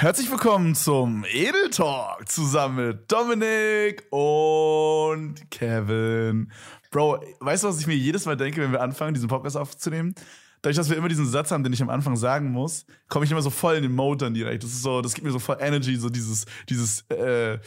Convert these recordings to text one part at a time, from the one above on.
Herzlich willkommen zum Edel Talk zusammen mit Dominik und Kevin. Bro, weißt du, was ich mir jedes Mal denke, wenn wir anfangen, diesen Podcast aufzunehmen? Dadurch, dass wir immer diesen Satz haben, den ich am Anfang sagen muss, komme ich immer so voll in den Mode dann direkt. Das ist so, das gibt mir so voll Energy, so dieses, dieses, äh,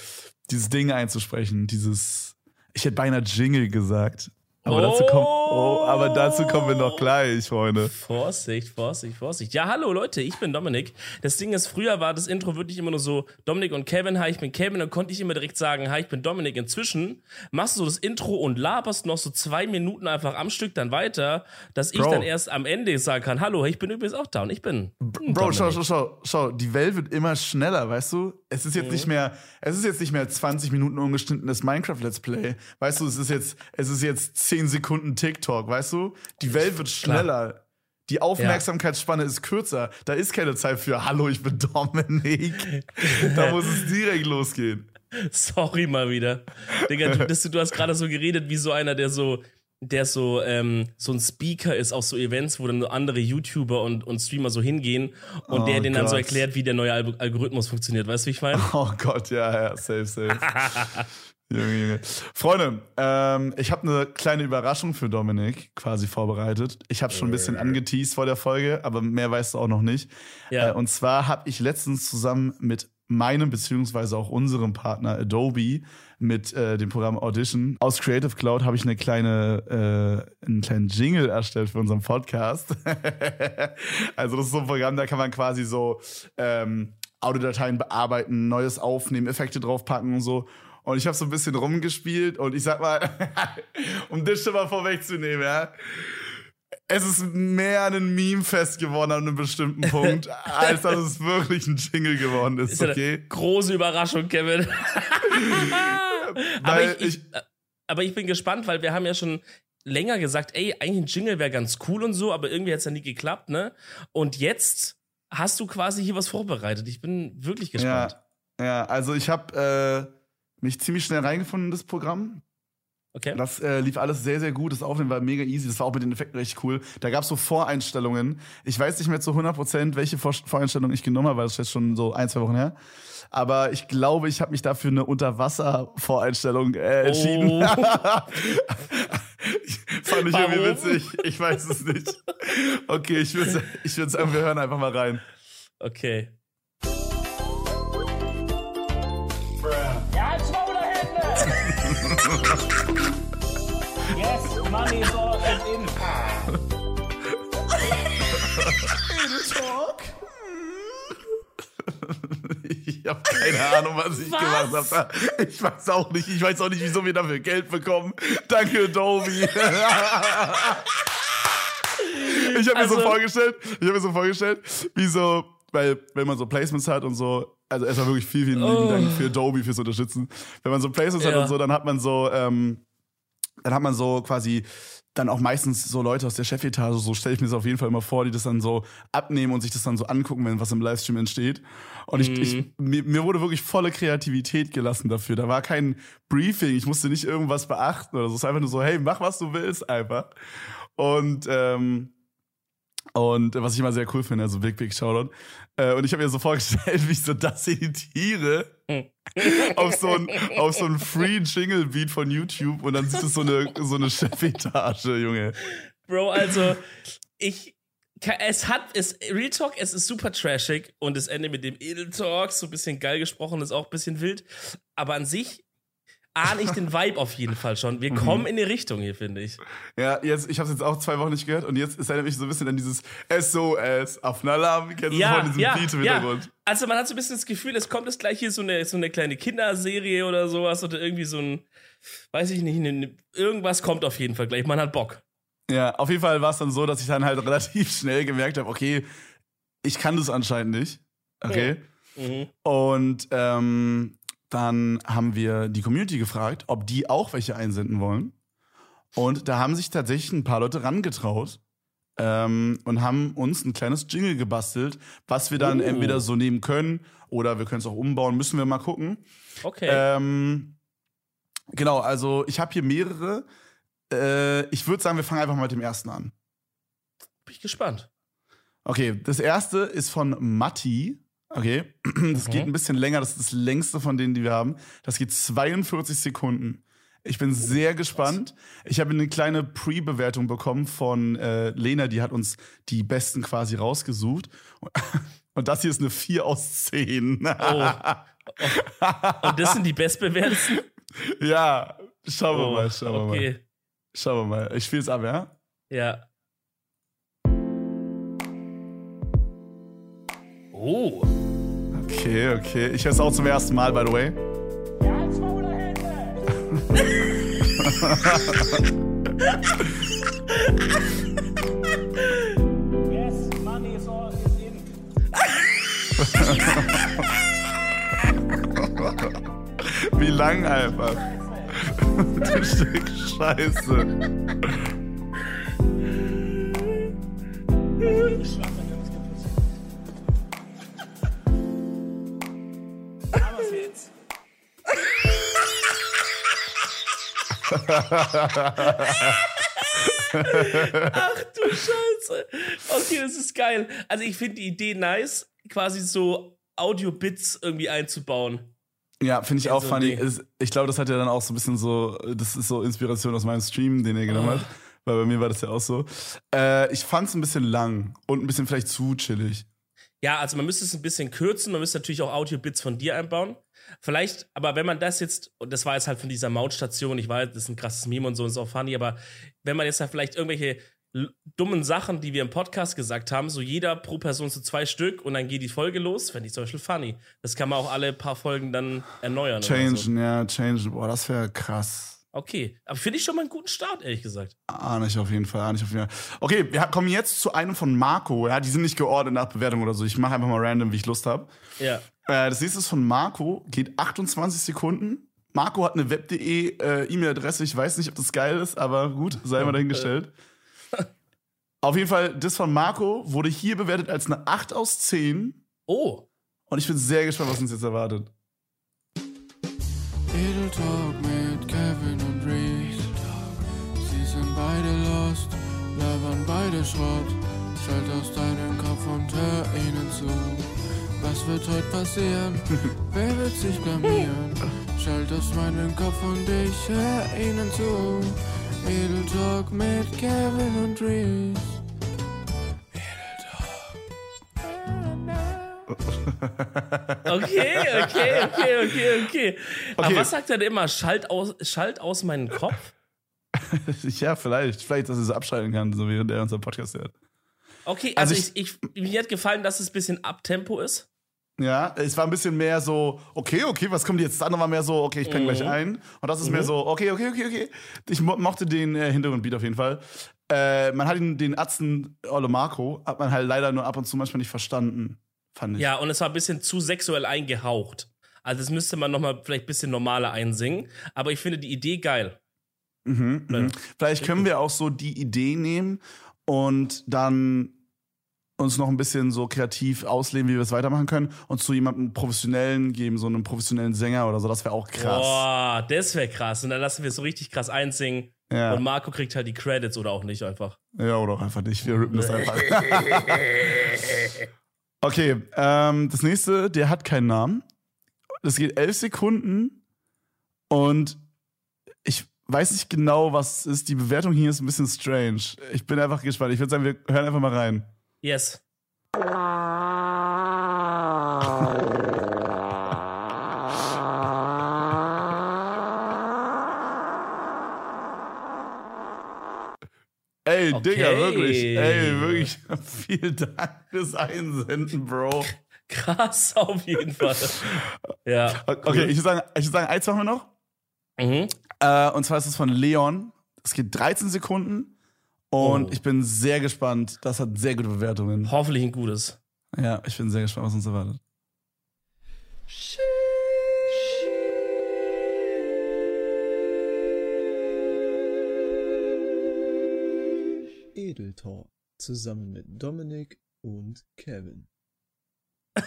dieses Ding einzusprechen, dieses, ich hätte beinahe Jingle gesagt. Aber, oh. dazu kommt, oh, aber dazu kommen wir noch gleich, Freunde. Vorsicht, Vorsicht, Vorsicht. Ja, hallo Leute, ich bin Dominik. Das Ding ist, früher war das Intro wirklich immer nur so, Dominik und Kevin, hi, ich bin Kevin. Dann konnte ich immer direkt sagen, hi, ich bin Dominik. Inzwischen machst du so das Intro und laberst noch so zwei Minuten einfach am Stück dann weiter, dass ich Bro. dann erst am Ende sagen kann, hallo, ich bin übrigens auch da und ich bin. Bro, schau, schau, schau, schau, die Welt wird immer schneller, weißt du? Es ist jetzt mhm. nicht mehr, es ist jetzt nicht mehr 20 Minuten ungeschnittenes Minecraft-Let's Play. Weißt du, es ist jetzt, es ist jetzt 10 Sekunden TikTok, weißt du? Die Welt wird schneller. Klar. Die Aufmerksamkeitsspanne ja. ist kürzer. Da ist keine Zeit für Hallo, ich bin Dominik. da muss es direkt losgehen. Sorry mal wieder. Digga, du, du hast gerade so geredet wie so einer, der so der so, ähm, so ein Speaker ist auf so Events, wo dann andere YouTuber und, und Streamer so hingehen und oh der denen dann so erklärt, wie der neue Algorithmus funktioniert. Weißt du, wie ich meine? Oh Gott, ja, ja, safe, safe. Junge, Junge. Freunde, ähm, ich habe eine kleine Überraschung für Dominik quasi vorbereitet. Ich habe schon ein bisschen angeteased vor der Folge, aber mehr weißt du auch noch nicht. Ja. Äh, und zwar habe ich letztens zusammen mit meinem beziehungsweise auch unserem Partner Adobe mit äh, dem Programm Audition aus Creative Cloud habe ich eine kleine äh, einen kleinen Jingle erstellt für unseren Podcast. also das ist so ein Programm, da kann man quasi so ähm, Audiodateien bearbeiten, Neues aufnehmen, Effekte draufpacken und so. Und ich habe so ein bisschen rumgespielt und ich sag mal, um das schon mal vorwegzunehmen, ja. Es ist mehr ein Meme-Fest geworden an einem bestimmten Punkt, als dass es wirklich ein Jingle geworden ist, ist okay? große Überraschung, Kevin. aber, ich, ich, aber ich bin gespannt, weil wir haben ja schon länger gesagt, ey, eigentlich ein Jingle wäre ganz cool und so, aber irgendwie hat es ja nie geklappt, ne? Und jetzt hast du quasi hier was vorbereitet. Ich bin wirklich gespannt. Ja, ja also ich habe äh, mich ziemlich schnell reingefunden in das Programm. Okay. Das äh, lief alles sehr, sehr gut. Das Aufnehmen war mega easy. Das war auch mit den Effekten recht cool. Da gab es so Voreinstellungen. Ich weiß nicht mehr zu 100% welche Vor Voreinstellungen ich genommen habe, weil das ist jetzt schon so ein, zwei Wochen her. Aber ich glaube, ich habe mich dafür eine Unterwasser-Voreinstellung äh, entschieden. Oh. Fand ich Warum? irgendwie witzig. Ich weiß es nicht. Okay, ich würde ich würd sagen, wir hören einfach mal rein. Okay. Money. Talk. Ich habe keine Ahnung, was ich was? gemacht habe. Ich weiß auch nicht. Ich weiß auch nicht, wieso wir dafür Geld bekommen. Danke, Adobe. ich habe also, mir so also- vorgestellt, ich habe mir so vorgestellt, wie so, weil wenn man so Placements hat und so, also erstmal wirklich viel, vielen lieben oh. Dank für Adobe fürs Unterstützen. Wenn man so Placements ja. hat und so, dann hat man so, ähm, dann hat man so quasi dann auch meistens so Leute aus der Chefetage, so stelle ich mir das auf jeden Fall immer vor, die das dann so abnehmen und sich das dann so angucken, wenn was im Livestream entsteht. Und ich, mhm. ich mir, mir, wurde wirklich volle Kreativität gelassen dafür. Da war kein Briefing, ich musste nicht irgendwas beachten oder so. Es ist einfach nur so, hey, mach was du willst einfach. Und ähm, und was ich immer sehr cool finde, also Big Big Shoutout. Äh, und ich habe mir so vorgestellt, wie ich so das editiere auf so ein, auf so ein Free Jingle Beat von YouTube und dann sieht es so eine, so eine Chefetage, Junge. Bro, also ich, es hat, es, Real Talk, es ist super trashig und das Ende mit dem Edel Talk, so ein bisschen geil gesprochen, ist auch ein bisschen wild. Aber an sich ahne ich den Vibe auf jeden Fall schon. Wir mhm. kommen in die Richtung hier, finde ich. Ja, jetzt, ich habe es jetzt auch zwei Wochen nicht gehört und jetzt ist er nämlich so ein bisschen an dieses SOS auf Alarm. Kennst ja, du von diesem ja, Beat im ja. Hintergrund? Also man hat so ein bisschen das Gefühl, es kommt jetzt gleich hier so eine, so eine kleine Kinderserie oder sowas oder irgendwie so ein, weiß ich nicht, eine, irgendwas kommt auf jeden Fall gleich. Man hat Bock. Ja, auf jeden Fall war es dann so, dass ich dann halt relativ schnell gemerkt habe, okay, ich kann das anscheinend nicht. Okay. Mhm. Und ähm, dann haben wir die Community gefragt, ob die auch welche einsenden wollen. Und da haben sich tatsächlich ein paar Leute rangetraut ähm, und haben uns ein kleines Jingle gebastelt, was wir dann uh. entweder so nehmen können oder wir können es auch umbauen, müssen wir mal gucken. Okay. Ähm, genau, also ich habe hier mehrere. Äh, ich würde sagen, wir fangen einfach mal mit dem ersten an. Bin ich gespannt. Okay, das erste ist von Matti Okay, das geht ein bisschen länger. Das ist das längste von denen, die wir haben. Das geht 42 Sekunden. Ich bin sehr gespannt. Ich habe eine kleine Pre-Bewertung bekommen von äh, Lena, die hat uns die besten quasi rausgesucht. Und das hier ist eine 4 aus 10. Oh. Und das sind die bestbewertesten? ja, schauen wir Oh, mal, schauen wir mal. okay. Schauen wir mal. Ich spiele es ab, ja? Ja. Oh. Okay, okay. Ich höre es auch zum ersten Mal, by the way. Yes, money is all is in. Wie lang einfach. du Stück Scheiße. Ach du Scheiße. Okay, das ist geil. Also ich finde die Idee nice, quasi so Audio-Bits irgendwie einzubauen. Ja, finde ich Ja, auch funny. Es- Ich glaube, das hat ja dann auch so ein bisschen so, das ist so Inspiration aus meinem Stream, den er genommen Ah. hat. Weil bei mir war das ja auch so. Äh, ich fand es ein bisschen lang und ein bisschen vielleicht zu chillig. Ja, also man müsste es ein bisschen kürzen, man müsste natürlich auch Audio-Bits von dir einbauen. Vielleicht, aber wenn man das jetzt, und das war jetzt halt von dieser Mautstation, ich weiß, das ist ein krasses Meme und so, ist auch funny, aber wenn man jetzt halt vielleicht irgendwelche dummen Sachen, die wir im Podcast gesagt haben, so jeder pro Person so zwei Stück und dann geht die Folge los, fände ich zum Beispiel funny. Das kann man auch alle paar Folgen dann erneuern. Oder so. Changen, ja, changen. Boah, das wäre krass. Okay, aber finde ich schon mal einen guten Start, ehrlich gesagt. Ahne ich auf jeden Fall, ahne ich auf jeden Fall. Okay, wir kommen jetzt zu einem von Marco. Ja, die sind nicht geordnet nach Bewertung oder so. Ich mache einfach mal random, wie ich Lust habe. Ja. Äh, das nächste ist von Marco, geht 28 Sekunden. Marco hat eine web.de äh, E-Mail-Adresse. Ich weiß nicht, ob das geil ist, aber gut, sei mal dahingestellt. Auf jeden Fall, das von Marco wurde hier bewertet als eine 8 aus 10. Oh, Und ich bin sehr gespannt, was uns jetzt erwartet. Edel Talk mit Kevin und Reese. Sie sind beide lost, labern beide Schrott. Schalt aus deinem Kopf und hör ihnen zu. Was wird heute passieren? Wer wird sich blamieren? Schalt aus meinem Kopf und ich hör ihnen zu. Edel Talk mit Kevin und Reese. okay, okay, okay, okay, okay. Aber Okay. was sagt er denn immer? Schalt aus, schalt aus meinen Kopf? ja, vielleicht. Vielleicht, dass er so abschalten kann, so während er unseren Podcast hört. Okay, also, Also ich, ich, mir hat gefallen, dass es ein bisschen Abtempo ist. Ja, es war ein bisschen mehr so, okay, okay, was kommt jetzt? Das andere war mehr so, okay, ich penne gleich ein. Und das ist mehr so, okay, okay, okay, okay. Ich mo mochte den äh, Hintergrundbeat auf jeden Fall. Äh, man hat ihn, den Atzen Olle Marco, hat man halt leider nur ab und zu manchmal nicht verstanden, fand ich. Ja, und es war ein bisschen zu sexuell eingehaucht. Also das müsste man nochmal vielleicht ein bisschen normaler einsingen. Aber ich finde die Idee geil. Mhm, mhm. Vielleicht können wir auch so die Idee nehmen und dann uns noch ein bisschen so kreativ ausleben, wie wir es weitermachen können und zu jemandem professionellen geben, so einem professionellen Sänger oder so. Das wäre auch krass. Boah, das wäre krass. Und dann lassen wir es so richtig krass einsingen. Ja. Und Marco kriegt halt die Credits oder auch nicht einfach. Ja, oder auch einfach nicht. Wir rippen das einfach. okay, ähm, das nächste, der hat keinen Namen. Das geht elf Sekunden und ich weiß nicht genau, was ist. Die Bewertung hier ist ein bisschen strange. Ich bin einfach gespannt. Ich würde sagen, wir hören einfach mal rein. Yes. Ey, Okay. Digga, wirklich. Ey, wirklich. Vielen Dank fürs Einsenden, Bro. Krass auf jeden Fall. Ja. Okay, ich würde sagen, ich würde sagen, eins machen wir noch. Mhm. Äh, und zwar ist es von Leon. Es geht 13 Sekunden. Und Oh. ich bin sehr gespannt. Das hat sehr gute Bewertungen. Hoffentlich ein gutes. Ja, ich bin sehr gespannt, was uns erwartet. Edeltalk zusammen mit Dominik und Kevin. Bro,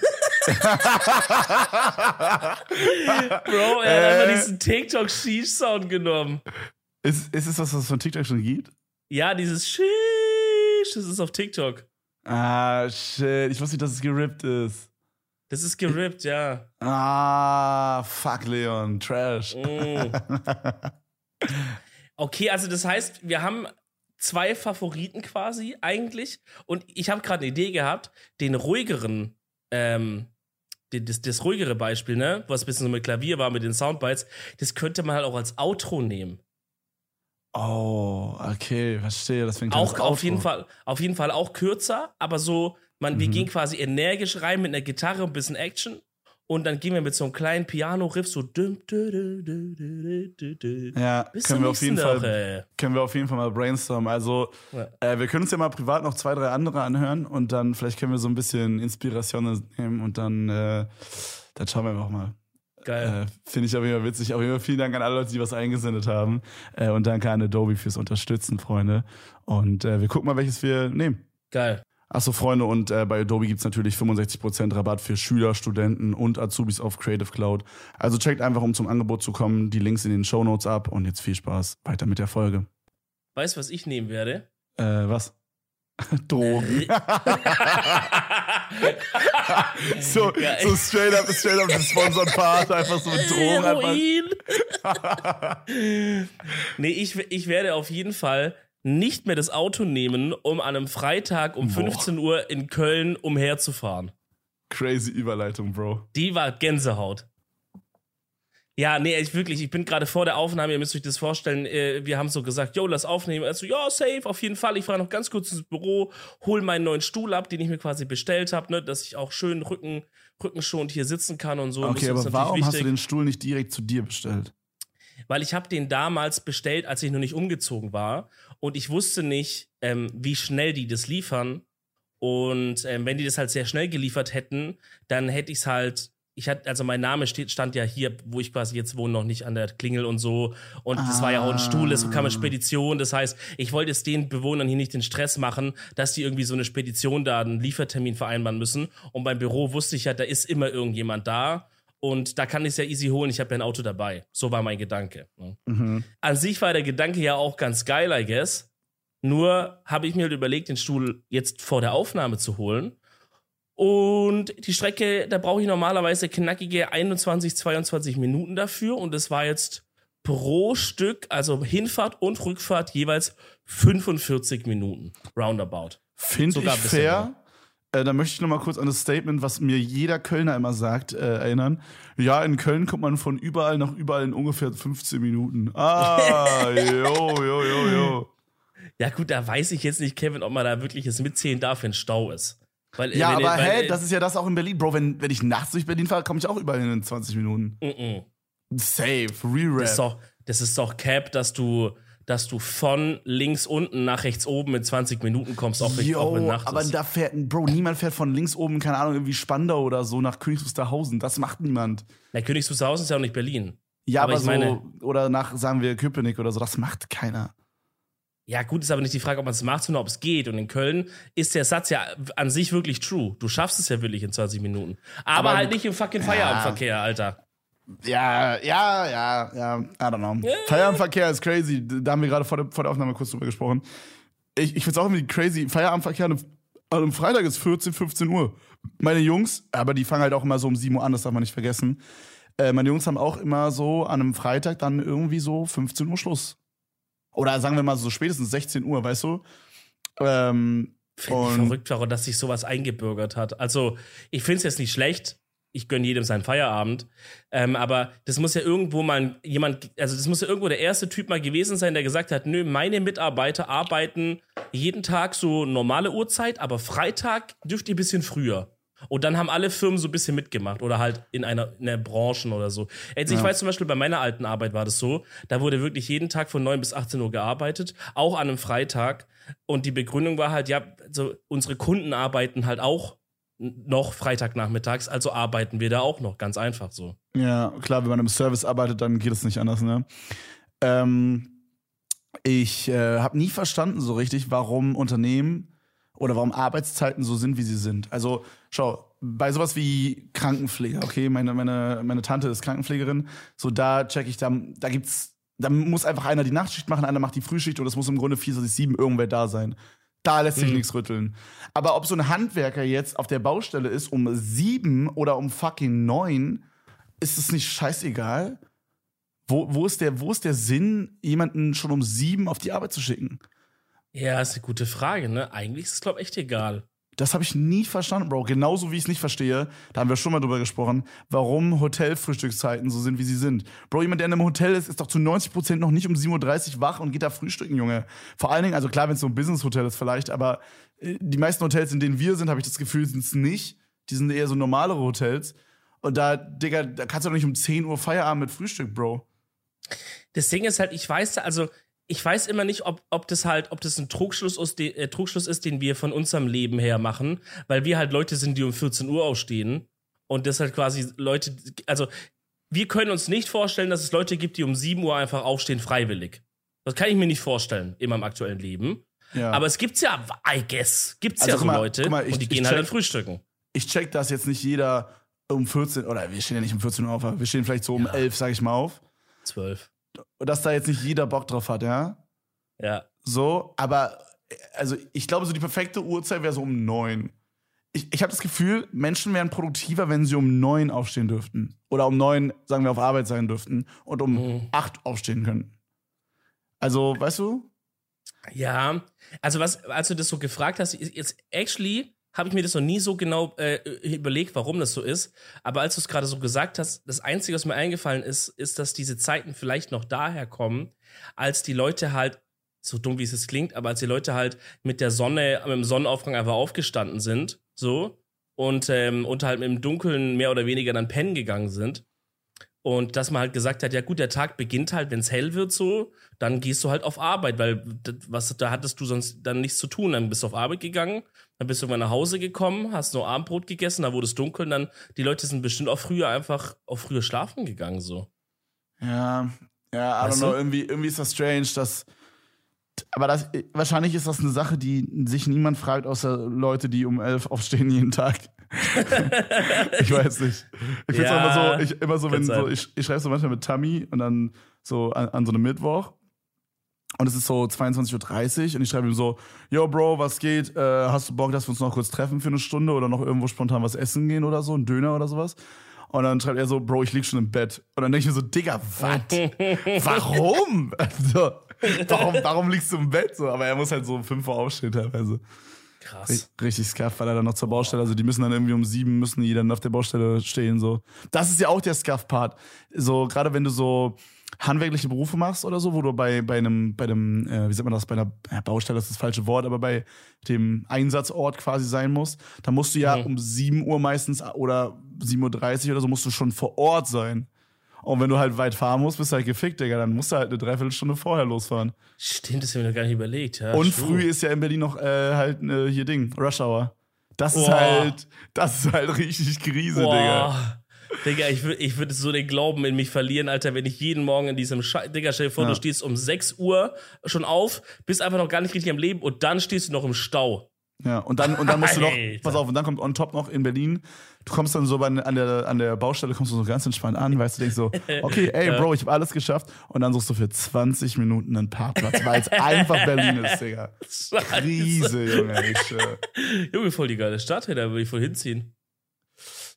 er hat einfach Äh. diesen TikTok-Sheesh-Sound genommen. Ist, ist es was, was es von TikTok schon gibt? Ja, dieses Sheesh, das ist auf TikTok. Ah, shit. Ich wusste nicht, dass es gerippt ist. Das ist gerippt, ja. Ah, fuck, Leon. Trash. Mm. Okay, also das heißt, wir haben zwei Favoriten quasi eigentlich. Und ich habe gerade eine Idee gehabt, den ruhigeren, ähm, das, das ruhigere Beispiel, ne, was ein bisschen so mit Klavier war, mit den Soundbites, das könnte man halt auch als Outro nehmen. Oh, okay, verstehe. Das fängt Auch auf jeden Fall, auf jeden Fall auch kürzer, aber so, man, Mhm. wir gehen quasi energisch rein mit einer Gitarre und ein bisschen Action. Und dann gehen wir mit so einem kleinen Piano-Riff so. Ja, können wir auf jeden Fall Woche. können wir auf jeden Fall mal brainstormen. Also, Ja. äh, wir können uns ja mal privat noch zwei, drei andere anhören und dann vielleicht können wir so ein bisschen Inspiration nehmen und dann, äh, dann schauen wir einfach mal. Geil. Äh, Finde ich auf jeden Fall witzig. Auf jeden Fall vielen Dank an alle Leute, die was eingesendet haben. Äh, und danke an Adobe fürs Unterstützen, Freunde. Und äh, wir gucken mal, welches wir nehmen. Geil. Achso, Freunde, und äh, bei Adobe gibt's natürlich 65% Rabatt für Schüler, Studenten und Azubis auf Creative Cloud. Also checkt einfach, um zum Angebot zu kommen, die Links in den Shownotes ab und jetzt viel Spaß. Weiter mit der Folge. Weißt du, was ich nehmen werde? Äh, was? Drogen. so, so straight up, straight up Sponsored Part, einfach so mit Drogen. Einfach. Heroin. nee, ich, ich werde auf jeden Fall nicht mehr das Auto nehmen, um an einem Freitag um Boah. 15 Uhr in Köln umherzufahren. Crazy Überleitung, Bro. Die war Gänsehaut. Ja, nee, ich wirklich, ich bin gerade vor der Aufnahme, ihr müsst euch das vorstellen, äh, wir haben so gesagt, yo, lass aufnehmen. Also, ja, safe, auf jeden Fall. Ich fahre noch ganz kurz ins Büro, hol meinen neuen Stuhl ab, den ich mir quasi bestellt habe, ne, dass ich auch schön rücken, rückenschonend hier sitzen kann und so. Okay, aber warum hast du wichtig. den Stuhl nicht direkt zu dir bestellt? weil ich habe den damals bestellt, als ich noch nicht umgezogen war und ich wusste nicht, ähm, wie schnell die das liefern und ähm, wenn die das halt sehr schnell geliefert hätten, dann hätte ich es halt ich hatte, also mein Name steht, stand ja hier, wo ich quasi jetzt wohne, noch nicht an der Klingel und so. Und das war ja auch ein Stuhl, das kam eine Spedition. Das heißt, ich wollte es den Bewohnern hier nicht den Stress machen, dass die irgendwie so eine Spedition da einen Liefertermin vereinbaren müssen. Und beim Büro wusste ich ja, da ist immer irgendjemand da. Und da kann ich es ja easy holen, ich habe ja ein Auto dabei. So war mein Gedanke. ne? Mhm. An sich war der Gedanke ja auch ganz geil, I guess. Nur habe ich mir halt überlegt, den Stuhl jetzt vor der Aufnahme zu holen. Und die Strecke, da brauche ich normalerweise knackige 21, 22 Minuten dafür. Und es war jetzt pro Stück, also Hinfahrt und Rückfahrt jeweils 45 Minuten. Roundabout. Finde ich fair. Äh, da möchte ich noch mal kurz an das Statement, was mir jeder Kölner immer sagt, äh, erinnern. Ja, in Köln kommt man von überall nach überall in ungefähr 15 Minuten. Ah, jo, jo, jo, jo. Ja, gut, da weiß ich jetzt nicht, Kevin, ob man da wirklich es mitzählen darf, wenn Stau ist. Weil, Ja, wenn, aber hä, das ist ja das auch in Berlin. Bro, wenn, wenn ich nachts durch Berlin fahre, komme ich auch überall hin in 20 Minuten. Mm-mm. Safe, Das ist Re-Rap. doch, das ist doch Cap, dass du, dass du von links unten nach rechts oben in 20 Minuten kommst, auch, wenn, auch wenn Yo, Nacht aber ist. da fährt, Bro, niemand fährt von links oben, keine Ahnung, irgendwie Spandau oder so nach Königs Wusterhausen. Das macht niemand. Na, Königs Wusterhausen ist ja auch nicht Berlin. Ja, Aber aber, ich so, meine- oder nach, sagen wir, Köpenick oder so, das macht keiner. Ja, gut, ist aber nicht die Frage, ob man es macht, sondern ob es geht. Und in Köln ist der Satz ja an sich wirklich true. Du schaffst es ja wirklich in 20 Minuten. Aber, Aber- halt nicht im fucking Feierabendverkehr, Alter. Ja, ja, ja, ja, I don't know. Feierabendverkehr ist crazy. Da haben wir gerade vor der, vor der Aufnahme kurz drüber gesprochen. Ich, ich find's auch irgendwie crazy. Feierabendverkehr an einem, an einem Freitag ist 14, 15 Uhr. Meine Jungs, aber die fangen halt auch immer so um 7 Uhr an, das darf man nicht vergessen. Äh, meine Jungs haben auch immer so an einem Freitag dann irgendwie so 15 Uhr Schluss. Oder sagen wir mal so spätestens 16 Uhr, weißt du? Ähm, Finde ich verrückt, warum dass sich sowas eingebürgert hat. Also, ich finde es jetzt nicht schlecht. Ich gönne jedem seinen Feierabend. Ähm, aber das muss ja irgendwo mal jemand, also das muss ja irgendwo der erste Typ mal gewesen sein, der gesagt hat, nö, meine Mitarbeiter arbeiten jeden Tag so normale Uhrzeit, aber Freitag dürft ihr ein bisschen früher. Und dann haben alle Firmen so ein bisschen mitgemacht oder halt in einer, in der Branchen oder so. Also ich Ja. weiß zum Beispiel, bei meiner alten Arbeit war das so, da wurde wirklich jeden Tag von 9 bis 18 Uhr gearbeitet, auch an einem Freitag. Und die Begründung war halt, ja, so unsere Kunden arbeiten halt auch noch Freitagnachmittags, also arbeiten wir da auch noch, ganz einfach so. Ja, klar, wenn man im Service arbeitet, dann geht es nicht anders, ne? Ähm, ich äh, habe nie verstanden so richtig, warum Unternehmen oder warum Arbeitszeiten so sind, wie sie sind. Also, schau, bei sowas wie Krankenpflege, okay, meine, meine, meine Tante ist Krankenpflegerin, so da check ich, da, da gibt's, da muss einfach einer die Nachtschicht machen, einer macht die Frühschicht und es muss im Grunde 24-7 irgendwer da sein. Da lässt sich Mhm. nichts rütteln. Aber ob so ein Handwerker jetzt auf der Baustelle ist um sieben oder um fucking neun, ist es nicht scheißegal? Wo, wo, ist der, wo ist der Sinn, jemanden schon um sieben auf die Arbeit zu schicken? Ja, ist eine gute Frage, ne? Eigentlich ist es, glaube ich, echt egal. Das habe ich nie verstanden, Bro. Genauso wie ich es nicht verstehe, da haben wir schon mal drüber gesprochen, warum Hotelfrühstückszeiten so sind, wie sie sind. Bro, jemand, der in einem Hotel ist, ist doch zu 90% noch nicht um 7.30 Uhr wach und geht da frühstücken, Junge. Vor allen Dingen, also klar, wenn es so ein Business-Hotel ist vielleicht, aber äh, die meisten Hotels, in denen wir sind, habe ich das Gefühl, sind es nicht. Die sind eher so normalere Hotels. Und da, Digga, da kannst du doch nicht um 10 Uhr Feierabend mit Frühstück, Bro. Das Ding ist halt, ich weiß, also ich weiß immer nicht, ob, ob das halt, ob das ein Trugschluss ist, de, äh, Trugschluss ist, den wir von unserem Leben her machen, weil wir halt Leute sind, die um 14 Uhr aufstehen und das halt quasi Leute, also wir können uns nicht vorstellen, dass es Leute gibt, die um 7 Uhr einfach aufstehen freiwillig. Das kann ich mir nicht vorstellen in meinem aktuellen Leben. Ja. Aber es gibt's ja, I guess, gibt's Also ja so mal, Leute mal, ich- und die gehen halt check- dann frühstücken. ich check, dass jetzt nicht jeder um 14, oder wir stehen ja nicht um 14 Uhr auf, aber wir stehen vielleicht so um 11, sag ich mal, auf. 12. Und dass da jetzt nicht jeder Bock drauf hat, ja? Ja. So, aber also ich glaube, so die perfekte Uhrzeit wäre so um neun. Ich, ich habe das Gefühl, Menschen wären produktiver, wenn sie um neun aufstehen dürften. Oder um neun, sagen wir, auf Arbeit sein dürften und um Mhm. acht aufstehen könnten. Also, weißt du? Ja, also was, als du das so gefragt hast, ist- jetzt actually habe ich mir das noch nie so genau äh, überlegt, warum das so ist. Aber als du es gerade so gesagt hast, das Einzige, was mir eingefallen ist, ist, dass diese Zeiten vielleicht noch daher kommen, als die Leute halt, so dumm wie es jetzt klingt, aber als die Leute halt mit der Sonne, mit dem Sonnenaufgang einfach aufgestanden sind, so, und, ähm, und halt im Dunkeln mehr oder weniger dann pennen gegangen sind. Und dass man halt gesagt hat, ja gut, der Tag beginnt halt, wenn es hell wird so, dann gehst du halt auf Arbeit, weil was da hattest du sonst dann nichts zu tun. Dann bist du auf Arbeit gegangen, dann bist du irgendwann nach Hause gekommen, hast nur Abendbrot gegessen, dann wurde es dunkel und dann die Leute sind bestimmt auch früher einfach auch früher schlafen gegangen so. Ja, ja, I don't Weißt know, du? irgendwie, irgendwie ist das strange, dass. Aber das, wahrscheinlich ist das eine Sache, die sich niemand fragt, außer Leute, die um elf aufstehen jeden Tag. ich weiß nicht. Ich finde es Ja, immer so, ich, immer so, wenn so, ich, ich schreibe so manchmal mit Tammy und dann so an, an so einem Mittwoch. Und es ist so 22.30 Uhr und ich schreibe ihm so, yo Bro, was geht? Äh, hast du Bock, dass wir uns noch kurz treffen für eine Stunde oder noch irgendwo spontan was essen gehen oder so, ein Döner oder sowas? Und dann schreibt er so, Bro, ich lieg schon im Bett. Und dann denke ich mir so, Digga, was? Warum? Also, warum? Warum liegst du im Bett so? Aber er muss halt so um 5 Uhr aufstehen teilweise. Krass. Ri- Richtig scuff, weil er dann noch zur Baustelle, also die müssen dann irgendwie um sieben, müssen die dann auf der Baustelle stehen, so. Das ist ja auch der Scuff-Part. So, gerade wenn du so handwerkliche Berufe machst oder so, wo du bei, bei einem, bei einem, äh, wie sagt man das, bei einer Baustelle ist das falsche Wort, aber bei dem Einsatzort quasi sein musst, dann musst du ja Mhm. um 7 Uhr meistens oder 7.30 Uhr oder so musst du schon vor Ort sein. Und wenn du halt weit fahren musst, bist du halt gefickt, Digga. Dann musst du halt eine Dreiviertelstunde vorher losfahren. Stimmt, das haben wir noch gar nicht überlegt. Ja, Und stimmt. früh ist ja in Berlin noch äh, halt äh, hier Ding, Rush Hour. Das ist Boah. halt, das ist halt richtig Krise, Digga. Boah. Digga, ich würde ich würd so den Glauben in mich verlieren, Alter, wenn ich jeden Morgen in diesem Scheiß. Digga, stell dir vor, Ja. du stehst um 6 Uhr schon auf, bist einfach noch gar nicht richtig am Leben und dann stehst du noch im Stau. Ja, und dann, und dann musst du noch, pass auf, und dann kommt on top noch in Berlin, du kommst dann so bei, an, der, an der Baustelle, kommst du so ganz entspannt an, weißt du, denkst so, okay, ey, Bro, ich habe alles geschafft. Und dann suchst du für 20 Minuten einen Parkplatz, weil es einfach Berlin ist, Digga. Krise, Junge, ich. Junge, voll die geile Stadt, da würde ich voll hinziehen.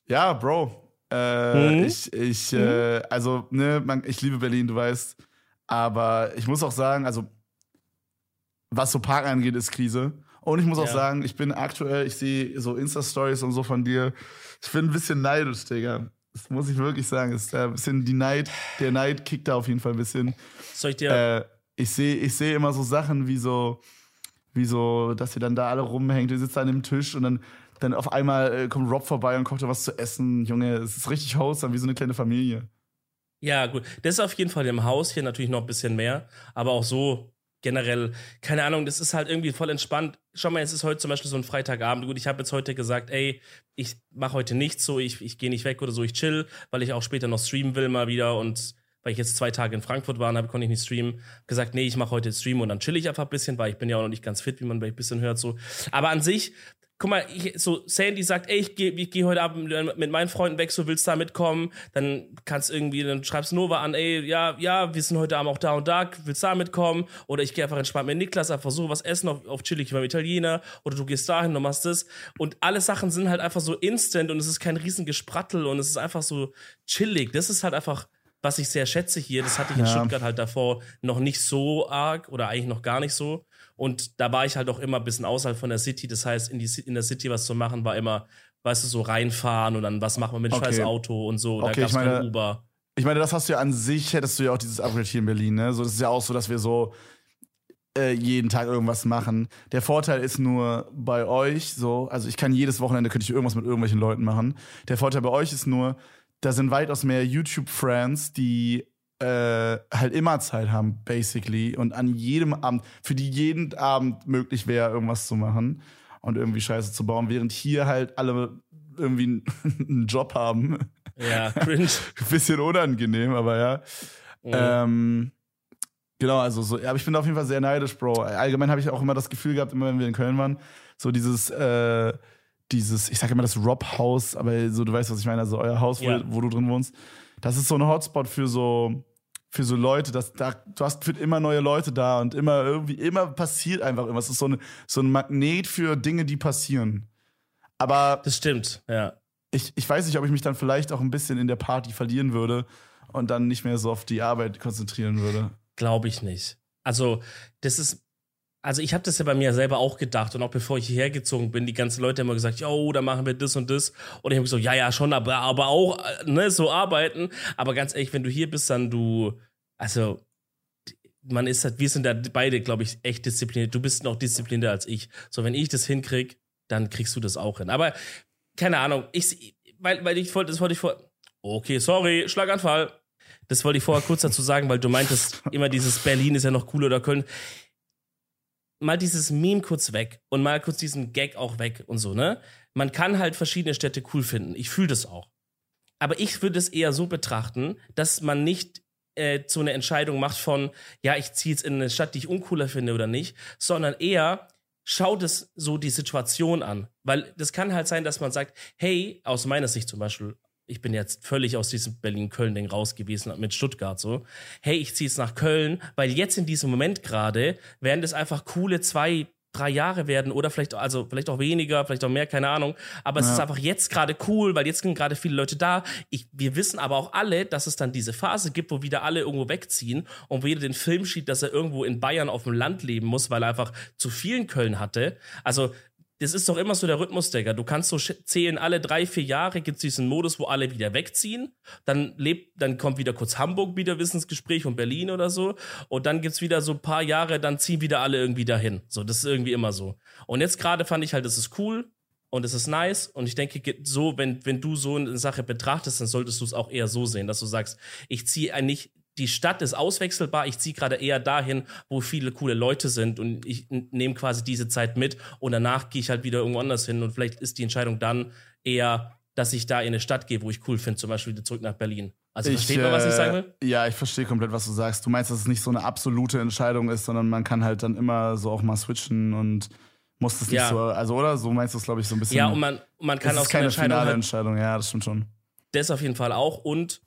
Ja, Bro. Äh, Mhm. Ich, ich, äh, also, ne, man, ich liebe Berlin, du weißt. Aber ich muss auch sagen, also, was so Park angeht, ist Krise. Und ich muss auch Ja. sagen, ich bin aktuell, ich sehe so Insta-Stories und so von dir. Ich bin ein bisschen neidisch, Digga. Das muss ich wirklich sagen. Ist ein bisschen die Neid, der Neid kickt da auf jeden Fall ein bisschen. Soll ich dir. Äh, ich sehe ich sehe immer so Sachen wie so, wie so, dass ihr dann da alle rumhängt, ihr sitzt an dem Tisch und dann, dann auf einmal äh, kommt Rob vorbei und kocht dir was zu essen. Junge, es ist richtig wholesome, wie so eine kleine Familie. Ja, gut. Das ist auf jeden Fall im Haus hier natürlich noch ein bisschen mehr, aber auch so generell, keine Ahnung, das ist halt irgendwie voll entspannt. Schau mal, es ist heute zum Beispiel so ein Freitagabend. Gut, ich habe jetzt heute gesagt, ey, ich mache heute nichts so, ich, ich gehe nicht weg oder so, ich chill, weil ich auch später noch streamen will mal wieder und weil ich jetzt zwei Tage in Frankfurt war, habe konnte ich nicht streamen. Gesagt, nee, ich mache heute Stream und dann chill ich einfach ein bisschen, weil ich bin ja auch noch nicht ganz fit, wie man vielleicht ein bisschen hört so. Aber an sich guck mal, ich, so Sandy sagt, ey, ich gehe ich geh heute Abend mit meinen Freunden weg, so willst du da mitkommen? Dann kannst irgendwie, dann schreibst Nova an, ey, ja, ja, wir sind heute Abend auch da und da, willst du da mitkommen? Oder ich gehe einfach entspannt mit Niklas, einfach so was essen auf, auf chillig beim Italiener. Oder du gehst dahin, du machst das. Und alle Sachen sind halt einfach so instant und es ist kein riesen Gesprattel und es ist einfach so chillig. Das ist halt einfach, was ich sehr schätze hier. Das hatte ich in Ja. Stuttgart halt davor noch nicht so arg oder eigentlich noch gar nicht so. Und da war ich halt auch immer ein bisschen außerhalb von der City. Das heißt, in, die, in der City was zu machen, war immer, weißt du, so reinfahren und dann was machen wir mit dem Okay. scheiß Auto und so. Da Okay, gab's ich meine- Uber. Ich meine, das hast du ja an sich, hättest du ja auch dieses Upgrade hier in Berlin, ne? So, das ist ja auch so, dass wir so äh, jeden Tag irgendwas machen. Der Vorteil ist nur bei euch so, also ich kann jedes Wochenende könnte ich irgendwas mit irgendwelchen Leuten machen. Der Vorteil bei euch ist nur, da sind weitaus mehr YouTube-Friends, die äh, halt immer Zeit haben, basically, und an jedem Abend, für die jeden Abend möglich wäre, irgendwas zu machen und irgendwie Scheiße zu bauen, während hier halt alle irgendwie einen- Job haben. Ja, cringe. Bisschen unangenehm, aber ja. Mhm. Ähm, genau, also so, aber ich bin auf jeden Fall sehr neidisch, Bro. Allgemein habe ich auch immer das Gefühl gehabt, immer wenn wir in Köln waren, so dieses, äh, dieses, ich sage immer das Rob-Haus, aber so, du weißt, was ich meine, also euer Haus, wo, Ja. wo du drin wohnst, das ist so ein Hotspot für so, für so Leute, dass da, du hast für immer neue Leute da und immer irgendwie, immer passiert einfach irgendwas. Es ist so, eine, so ein Magnet für Dinge, die passieren. Aber das stimmt, ja. ich, ich weiß nicht, ob ich mich dann vielleicht auch ein bisschen in der Party verlieren würde und dann nicht mehr so auf die Arbeit konzentrieren würde. Glaube ich nicht. Also, das ist. Also ich habe das ja bei mir selber auch gedacht und auch bevor ich hierher gezogen bin, die ganzen Leute haben immer gesagt, yo, da machen wir das und das. Und ich habe gesagt, ja, ja, schon, aber, aber auch, äh, ne, so arbeiten. Aber ganz ehrlich, wenn du hier bist, dann du, also man ist halt, wir sind da beide, glaube ich, echt diszipliniert. Du bist noch disziplinierter als ich. So, wenn ich das hinkrieg, dann kriegst du das auch hin. Aber keine Ahnung, ich, weil, weil ich wollte, das wollte ich vor. Okay, sorry, Schlaganfall. Das wollte ich vorher kurz dazu sagen, weil du meintest immer dieses Berlin ist ja noch cool oder Köln. Mal dieses Meme kurz weg und mal kurz diesen Gag auch weg und so, ne? Man kann halt verschiedene Städte cool finden. Ich fühle das auch. Aber ich würde es eher so betrachten, dass man nicht äh, so eine Entscheidung macht von, ja, ich ziehe jetzt in eine Stadt, die ich uncooler finde oder nicht, sondern eher schaut es so die Situation an. Weil das kann halt sein, dass man sagt, hey, aus meiner Sicht zum Beispiel, ich bin jetzt völlig aus diesem Berlin-Köln-Ding raus gewesen mit Stuttgart so. Hey, ich ziehe jetzt nach Köln, weil jetzt in diesem Moment gerade werden das einfach coole zwei, drei Jahre werden oder vielleicht, also vielleicht auch weniger, vielleicht auch mehr, keine Ahnung. Aber es Ja. ist einfach jetzt gerade cool, weil jetzt sind gerade viele Leute da. Ich, wir wissen aber auch alle, dass es dann diese Phase gibt, wo wieder alle irgendwo wegziehen und wo jeder den Film schiebt, dass er irgendwo in Bayern auf dem Land leben muss, weil er einfach zu viel in Köln hatte. Also das ist doch immer so der Rhythmus, Digga. Du kannst so zählen, alle drei, vier Jahre gibt's diesen Modus, wo alle wieder wegziehen. Dann lebt, dann kommt wieder kurz Hamburg wieder Wissensgespräch und Berlin oder so. Und dann gibt's wieder so ein paar Jahre, dann ziehen wieder alle irgendwie dahin. So, das ist irgendwie immer so. Und jetzt gerade fand ich halt, das ist cool und es ist nice. Und ich denke, so, wenn, wenn du so eine Sache betrachtest, dann solltest du es auch eher so sehen, dass du sagst, ich ziehe eigentlich, die Stadt ist auswechselbar, ich ziehe gerade eher dahin, wo viele coole Leute sind und ich nehme quasi diese Zeit mit und danach gehe ich halt wieder irgendwo anders hin und vielleicht ist die Entscheidung dann eher, dass ich da in eine Stadt gehe, wo ich cool finde, zum Beispiel wieder zurück nach Berlin. Also versteht man, was ich äh, sagen will? Ja, ich verstehe komplett, was du sagst. Du meinst, dass es nicht so eine absolute Entscheidung ist, sondern man kann halt dann immer so auch mal switchen und muss das nicht Ja. so, also oder? So meinst du es, glaube ich, so ein bisschen. Ja, und man, man kann auch so eine keine Entscheidung finale halt Entscheidung, ja, das stimmt schon. Das auf jeden Fall auch. Und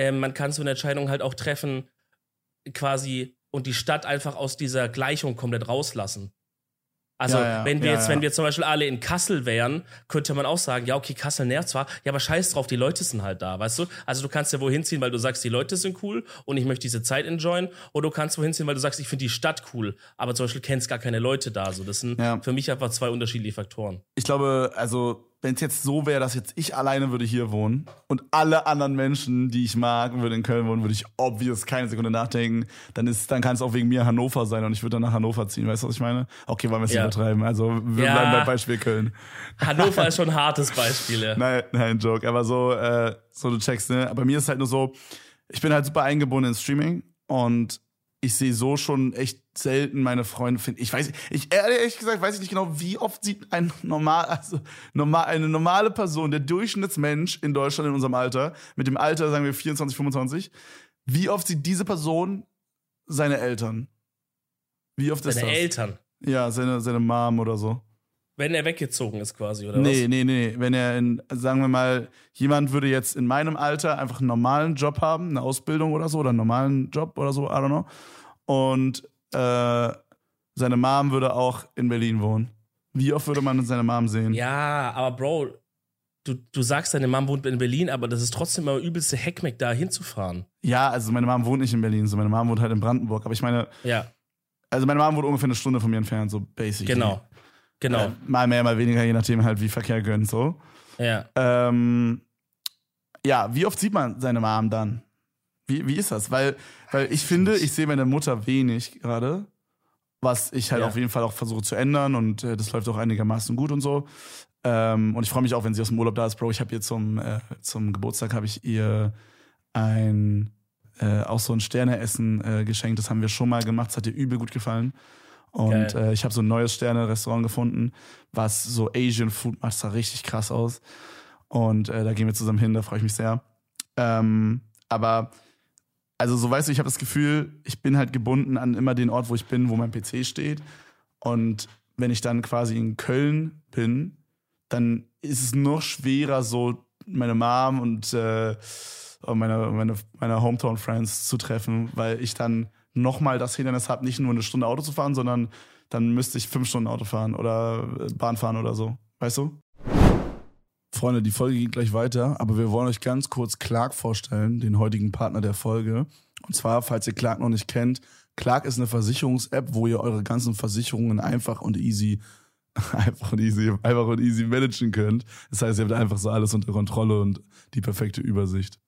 ähm, man kann so eine Entscheidung halt auch treffen, quasi, und die Stadt einfach aus dieser Gleichung komplett rauslassen. Also, Ja, ja, wenn wir ja, jetzt, wenn wir zum Beispiel alle in Kassel wären, könnte man auch sagen, ja, okay, Kassel nervt zwar, ja, aber scheiß drauf, die Leute sind halt da, weißt du? Also, du kannst ja wohin ziehen, weil du sagst, die Leute sind cool und ich möchte diese Zeit enjoyen, oder du kannst wohin ziehen, weil du sagst, ich finde die Stadt cool, aber zum Beispiel kennst gar keine Leute da, so. Das sind für mich einfach zwei unterschiedliche Faktoren. Ich glaube, also, wenn es jetzt so wäre, dass jetzt ich alleine würde hier wohnen und alle anderen Menschen, die ich mag, würden in Köln wohnen, würde ich obvious keine Sekunde nachdenken. Dann ist, dann kann es auch wegen mir Hannover sein und ich würde dann nach Hannover ziehen. Weißt du, was ich meine? Okay, wollen wir es Ja. nicht übertreiben. Also, wir Ja. bleiben beim Beispiel Köln. Hannover ist schon ein hartes Beispiel, ja. Nein, nein, Joke. Aber so, äh, so du checkst, ne? Aber mir ist halt nur so, ich bin halt super eingebunden ins Streaming und ich sehe so schon echt selten meine Freunde finden. Ich weiß, ich ehrlich gesagt weiß ich nicht genau, wie oft sieht ein normal, also normal, eine normale Person, der Durchschnittsmensch in Deutschland in unserem Alter, mit dem Alter sagen wir 24, 25, wie oft sieht diese Person seine Eltern? Wie oft ist Deine das? Eltern. Ja, seine, seine Mom oder so. Wenn er weggezogen ist quasi, oder Nee, was? nee, nee. Wenn er in, sagen wir mal, jemand würde jetzt in meinem Alter einfach einen normalen Job haben, eine Ausbildung oder so, oder einen normalen Job oder so, I don't know. Und äh, seine Mom würde auch in Berlin wohnen. Wie oft würde man seine Mom sehen? Ja, aber Bro, du, du sagst, deine Mom wohnt in Berlin, aber das ist trotzdem mal übelste Heckmeck, da hinzufahren. Ja, also meine Mom wohnt nicht in Berlin, so meine Mom wohnt halt in Brandenburg. Aber ich meine, Ja, also meine Mom wohnt ungefähr eine Stunde von mir entfernt, so basic. genau. Genau. Äh, mal mehr, mal weniger, je nachdem halt, wie Verkehr gönnt, so. Ja. Ähm, ja, wie oft sieht man seine Mom dann? Wie, wie ist das? Weil, weil ich finde, ich sehe meine Mutter wenig gerade, was ich halt Ja. auf jeden Fall auch versuche zu ändern und äh, das läuft auch einigermaßen gut und so. Ähm, und ich freue mich auch, wenn sie aus dem Urlaub da ist, Bro. Ich habe ihr zum, äh, zum Geburtstag habe ich ihr ein äh, auch so ein Sterneessen äh, geschenkt. Das haben wir schon mal gemacht. Das hat ihr übel gut gefallen. Und äh, ich habe so ein neues Sterne-Restaurant gefunden, was so Asian Food macht. Sah richtig krass aus. Und äh, da gehen wir zusammen hin, da freue ich mich sehr. Ähm, aber, also so weißt du, ich habe das Gefühl, ich bin halt gebunden an immer den Ort, wo ich bin, wo mein PC steht. Und wenn ich dann quasi in Köln bin, dann ist es noch schwerer, so meine Mom und äh, meine, meine, meine Hometown-Friends zu treffen, weil ich dann nochmal das Hindernis habe, nicht nur eine Stunde Auto zu fahren, sondern dann müsste ich fünf Stunden Auto fahren oder äh, Bahn fahren oder so. Weißt du? Freunde, die Folge geht gleich weiter, aber wir wollen euch ganz kurz Clark vorstellen, den heutigen Partner der Folge. Und zwar, falls ihr Clark noch nicht kennt, Clark ist eine Versicherungs-App, wo ihr eure ganzen Versicherungen einfach und easy, einfach und easy, einfach und easy managen könnt. Das heißt, ihr habt einfach so alles unter Kontrolle und die perfekte Übersicht.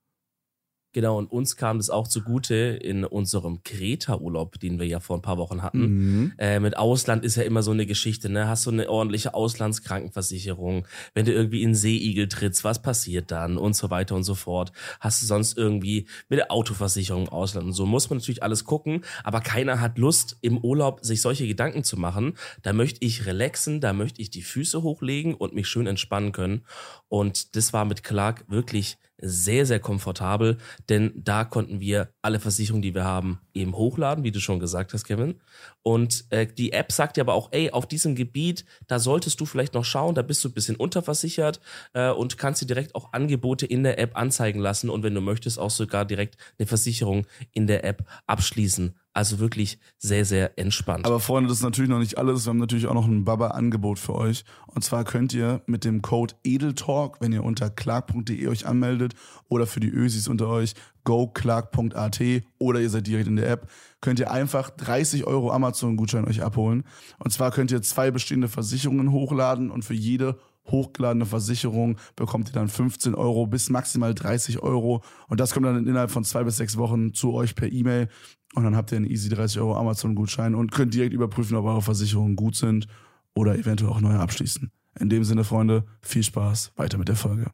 Genau, und uns kam das auch zugute in unserem Kreta-Urlaub, den wir ja vor ein paar Wochen hatten. Mhm. Äh, mit Ausland ist ja immer so eine Geschichte, ne? Hast du eine ordentliche Auslandskrankenversicherung? Wenn du irgendwie in den Seeigel trittst, was passiert dann? Und so weiter und so fort. Hast du sonst irgendwie mit der Autoversicherung im Ausland und so? Muss man natürlich alles gucken, aber keiner hat Lust, im Urlaub sich solche Gedanken zu machen. Da möchte ich relaxen, da möchte ich die Füße hochlegen und mich schön entspannen können. Und das war mit Clark wirklich sehr, sehr komfortabel, denn da konnten wir alle Versicherungen, die wir haben, eben hochladen, wie du schon gesagt hast, Kevin. Und äh, die App sagt dir aber auch, ey, auf diesem Gebiet, da solltest du vielleicht noch schauen, da bist du ein bisschen unterversichert äh, und kannst dir direkt auch Angebote in der App anzeigen lassen und wenn du möchtest, auch sogar direkt eine Versicherung in der App abschließen. Also wirklich sehr, sehr entspannt. Aber Freunde, das ist natürlich noch nicht alles. Wir haben natürlich auch noch ein Baba-Angebot für euch. Und zwar könnt ihr mit dem Code EDELTALK, wenn ihr unter clark.de euch anmeldet oder für die Ösis unter euch goclark.at oder ihr seid direkt in der App, könnt ihr einfach 30 Euro Amazon-Gutschein euch abholen. Und zwar könnt ihr zwei bestehende Versicherungen hochladen und für jede hochgeladene Versicherung bekommt ihr dann 15 Euro bis maximal 30 Euro. Und das kommt dann innerhalb von zwei bis sechs Wochen zu euch per E-Mail. Und dann habt ihr einen easy 30 Euro Amazon-Gutschein und könnt direkt überprüfen, ob eure Versicherungen gut sind oder eventuell auch neue abschließen. In dem Sinne, Freunde, viel Spaß. Weiter mit der Folge.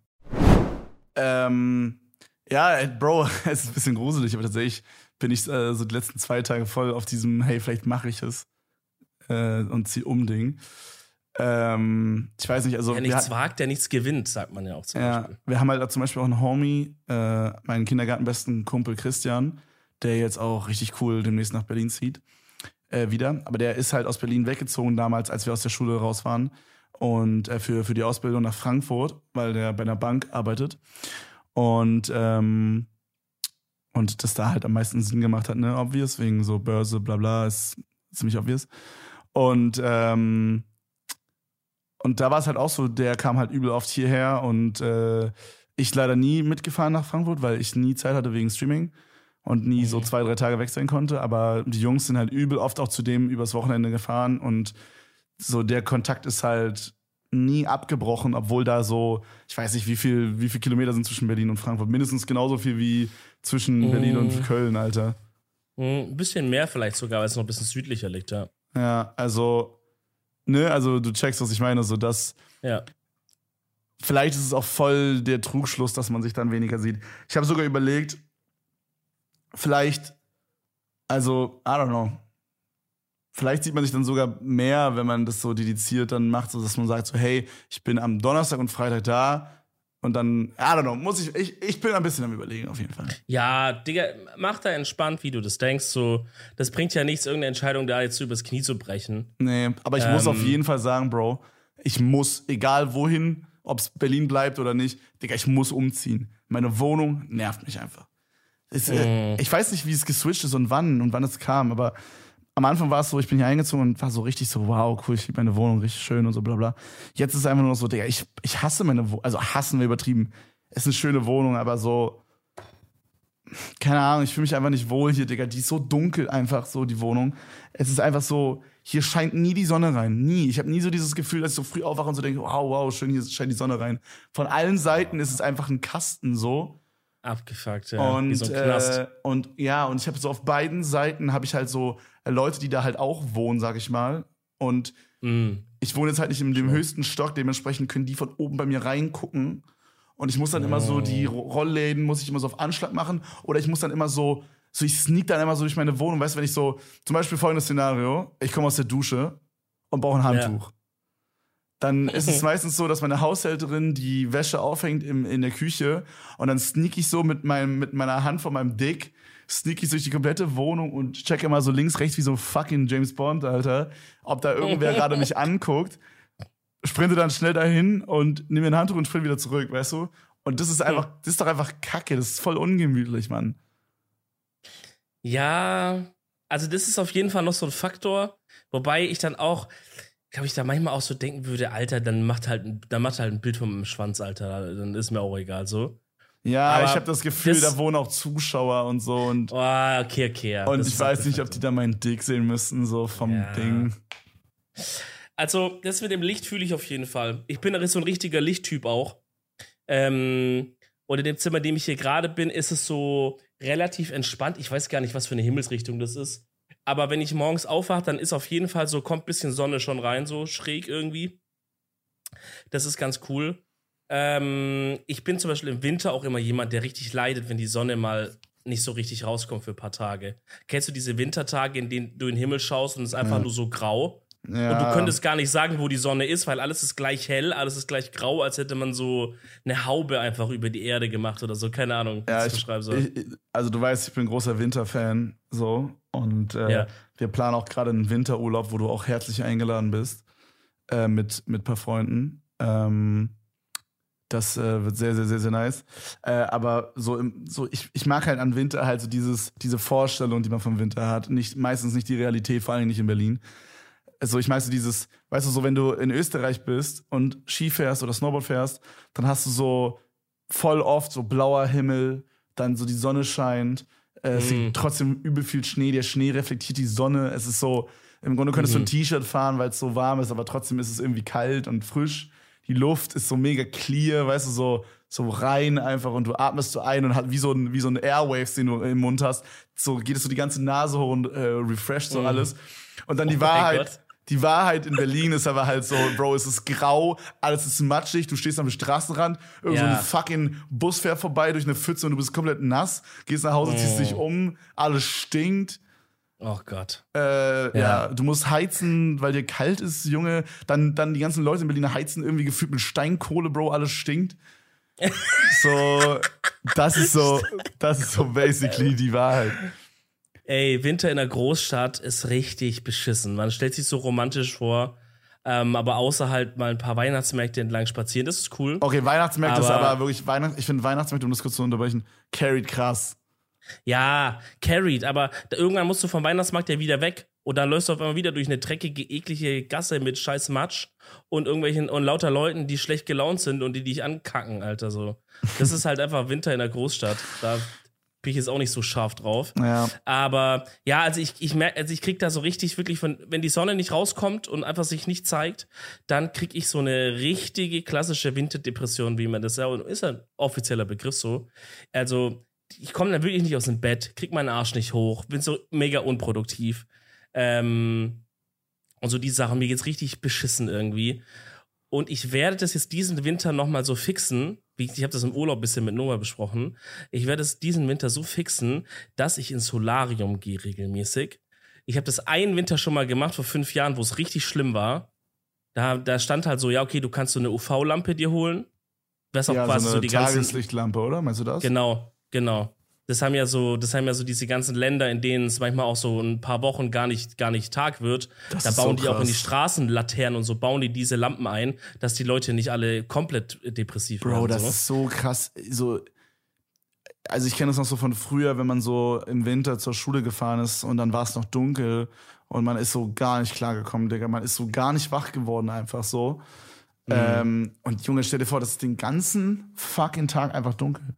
Ähm, ja, Bro, es ist ein bisschen gruselig, aber tatsächlich bin ich äh, so die letzten zwei Tage voll auf diesem, hey, vielleicht mache ich es äh, und zieh um Ding. Ähm, ich weiß nicht, also Wer nichts wagt, der nichts gewinnt, sagt man ja auch zum ja, Beispiel. wir haben halt zum Beispiel auch einen Homie, äh, meinen Kindergartenbesten Kumpel Christian, der jetzt auch richtig cool demnächst nach Berlin zieht. Äh, wieder. Aber der ist halt aus Berlin weggezogen damals, als wir aus der Schule raus waren. Und äh, für, für die Ausbildung nach Frankfurt, weil der bei einer Bank arbeitet. Und, ähm, und das da halt am meisten Sinn gemacht hat, ne, obvious, wegen so Börse, bla bla, ist ziemlich obvious. Und ähm, und da war es halt auch so, der kam halt übel oft hierher und äh, ich leider nie mitgefahren nach Frankfurt, weil ich nie Zeit hatte wegen Streaming und nie so zwei, drei Tage weg sein konnte. Aber die Jungs sind halt übel oft auch zu dem übers Wochenende gefahren und so der Kontakt ist halt nie abgebrochen, obwohl da so, ich weiß nicht, wie viel, wie viel Kilometer sind zwischen Berlin und Frankfurt. Mindestens genauso viel wie zwischen Berlin und Köln, Alter. Hm, Ein bisschen mehr vielleicht sogar, weil es noch ein bisschen südlicher liegt, ja. Ja, also, ne, also du checkst, was ich meine, so dass Ja. vielleicht ist es auch voll der Trugschluss, dass man sich dann weniger sieht. Ich habe sogar überlegt, vielleicht, also, I don't know, vielleicht sieht man sich dann sogar mehr, wenn man das so dediziert dann macht, so dass man sagt so, hey, ich bin am Donnerstag und Freitag da und dann, I don't know, muss ich, ich, ich bin ein bisschen am überlegen auf jeden Fall. Ja, Digga, mach da entspannt, wie du das denkst. So, das bringt ja nichts, irgendeine Entscheidung da jetzt übers Knie zu brechen. Nee, aber ich muss Ähm. auf jeden Fall sagen, Bro, ich muss, egal wohin, ob es Berlin bleibt oder nicht, Digga, ich muss umziehen. Meine Wohnung nervt mich einfach. Es, äh, ich weiß nicht, wie es geswitcht ist und wann und wann es kam, aber am Anfang war es so, ich bin hier eingezogen und war so richtig so, wow, cool, ich liebe meine Wohnung, richtig schön und so, bla bla. Jetzt ist es einfach nur so, Digga, ich, ich hasse meine Wohnung, also hassen wir übertrieben. Es ist eine schöne Wohnung, aber so, keine Ahnung, ich fühle mich einfach nicht wohl hier, Digga. Die ist so dunkel einfach, so die Wohnung. Es ist einfach so, hier scheint nie die Sonne rein. Nie. Ich habe nie so dieses Gefühl, dass ich so früh aufwache und so denke, wow, wow, schön, hier scheint die Sonne rein. Von allen Seiten ist es einfach ein Kasten so. Abgefuckt, ja. Und, Wie so äh, und ja, und ich habe so auf beiden Seiten habe ich halt so äh, Leute, die da halt auch wohnen, sag ich mal. Und Mhm. ich wohne jetzt halt nicht in dem höchsten Stock, dementsprechend können die von oben bei mir reingucken. Und ich muss dann immer so die Ro- Rollläden, muss ich immer so auf Anschlag machen. Oder ich muss dann immer so, so ich sneak dann immer so durch meine Wohnung. Weißt du, wenn ich so, zum Beispiel folgendes Szenario, ich komme aus der Dusche und brauche ein Handtuch. Dann ist es meistens so, dass meine Haushälterin die Wäsche aufhängt im, in der Küche und dann sneak ich so mit, meinem, mit meiner Hand von meinem Dick, sneak ich durch die komplette Wohnung und checke immer so links, rechts wie so ein fucking James Bond, Alter, ob da irgendwer gerade mich anguckt. Sprinte dann schnell dahin und nehme mir ein Handtuch und sprinte wieder zurück, weißt du? Und das ist einfach, das ist doch einfach Kacke, das ist voll ungemütlich, Mann. Ja, also das ist auf jeden Fall noch so ein Faktor, wobei ich dann auch, glaube ich, da manchmal auch so denken würde, Alter, dann macht halt, ein- dann macht halt ein Bild von meinem Schwanz, Alter, dann ist mir auch egal so. Ja, Aber ich habe das Gefühl, das- da wohnen auch Zuschauer und so und, Oh, okay, okay. Und ich weiß nicht, der ob die da meinen Dick sehen müssten, so vom Ja. Ding. Also, das mit dem Licht fühle ich auf jeden Fall. Ich bin so ein richtiger Lichttyp auch. Ähm, und in dem Zimmer, in dem ich hier gerade bin, ist es so relativ entspannt. Ich weiß gar nicht, was für eine Himmelsrichtung das ist. Aber wenn ich morgens aufwache, dann ist auf jeden Fall so, kommt ein bisschen Sonne schon rein, so schräg irgendwie. Das ist ganz cool. Ähm, ich bin zum Beispiel im Winter auch immer jemand, der richtig leidet, wenn die Sonne mal nicht so richtig rauskommt für ein paar Tage. Kennst du diese Wintertage, in denen du in den Himmel schaust und es ist einfach Ja. nur so grau? Ja. Und du könntest gar nicht sagen, wo die Sonne ist, weil alles ist gleich hell, alles ist gleich grau, als hätte man so eine Haube einfach über die Erde gemacht oder so. Keine Ahnung, Ja, ich ich, beschreiben soll. ich, also du weißt, ich bin großer Winterfan, so und äh, Ja. wir planen auch gerade einen Winterurlaub, wo du auch herzlich eingeladen bist äh, mit mit ein paar Freunden. Ähm, das äh, wird sehr sehr sehr sehr nice. Äh, aber so im, so ich, ich mag halt an Winter halt so dieses diese Vorstellung, die man vom Winter hat, nicht meistens nicht die Realität, vor allem nicht in Berlin. Also ich meine so dieses, weißt du, so wenn du in Österreich bist und Ski fährst oder Snowboard fährst, dann hast du so voll oft so blauer Himmel, dann so die Sonne scheint, äh, es Mhm. liegt trotzdem übel viel Schnee, der Schnee reflektiert die Sonne, es ist so, im Grunde könntest du ein Mhm. T-Shirt fahren, weil es so warm ist, aber trotzdem ist es irgendwie kalt und frisch. Die Luft ist so mega clear, weißt du, so, so rein einfach und du atmest so ein und hat wie so ein, wie so ein Airwaves, den du im Mund hast. So geht es so die ganze Nase hoch und äh, refresht so Mhm. alles. Und dann die Oh Wahrheit. Die Wahrheit in Berlin ist aber halt so, Bro, es ist grau, alles ist matschig, du stehst am Straßenrand, irgend so Ja. ein fucking Bus fährt vorbei durch eine Pfütze und du bist komplett nass, gehst nach Hause, ziehst Mm. dich um, alles stinkt. Oh Gott. Äh, ja. Ja. du musst heizen, weil dir kalt ist, Junge. Dann, dann die ganzen Leute in Berlin heizen irgendwie gefühlt mit Steinkohle, Bro, alles stinkt. so, das ist so, das ist so basically die Wahrheit. Ey, Winter in der Großstadt ist richtig beschissen. Man stellt sich so romantisch vor, ähm, aber außer halt mal ein paar Weihnachtsmärkte entlang spazieren, das ist cool. Okay, Weihnachtsmärkte ist Aber- aber wirklich Weihnachts ich finde Weihnachtsmärkte, um das kurz zu unterbrechen, carried krass. Ja, carried, aber da, irgendwann musst du vom Weihnachtsmarkt ja wieder weg. Und dann läufst du auf einmal wieder durch eine dreckige, eklige Gasse mit scheiß Matsch und irgendwelchen und lauter Leuten, die schlecht gelaunt sind und die dich ankacken, Alter. So. Das ist halt einfach Winter in der Großstadt. Da bin ich jetzt auch nicht so scharf drauf. Ja. Aber ja, also ich, ich merke, also ich krieg da so richtig wirklich von, wenn die Sonne nicht rauskommt und einfach sich nicht zeigt, dann krieg ich so eine richtige klassische Winterdepression, wie man das ja, ist ein offizieller Begriff so. Also, ich komme dann wirklich nicht aus dem Bett, krieg meinen Arsch nicht hoch, bin so mega unproduktiv. Ähm, und so die Sachen, mir geht's richtig beschissen irgendwie. Und ich werde das jetzt diesen Winter nochmal so fixen. Ich habe das im Urlaub ein bisschen mit Noah besprochen. Ich werde es diesen Winter so fixen, dass ich ins Solarium gehe regelmäßig. Ich habe das einen Winter schon mal gemacht, vor fünf Jahren, wo es richtig schlimm war. Da, da stand halt so, ja, okay, du kannst so eine UV-Lampe dir holen. Was auch ja, quasi so so, die ganzen. Tageslichtlampe, oder? Meinst du das? Genau, genau. Das haben ja so, das haben ja so diese ganzen Länder, in denen es manchmal auch so ein paar Wochen gar nicht, gar nicht Tag wird. Das da bauen so die auch in die. Straßenlaternen und so bauen die diese Lampen ein, dass die Leute nicht alle komplett depressiv Bro, werden. das so. ist so krass. So, also ich kenne das noch so von früher, wenn man so im Winter zur Schule gefahren ist und dann war es noch dunkel und man ist so gar nicht klargekommen, Digga. Man ist so gar nicht wach geworden, einfach so. Mhm. Ähm, und Junge, stell dir vor, das ist den ganzen fucking Tag einfach dunkel.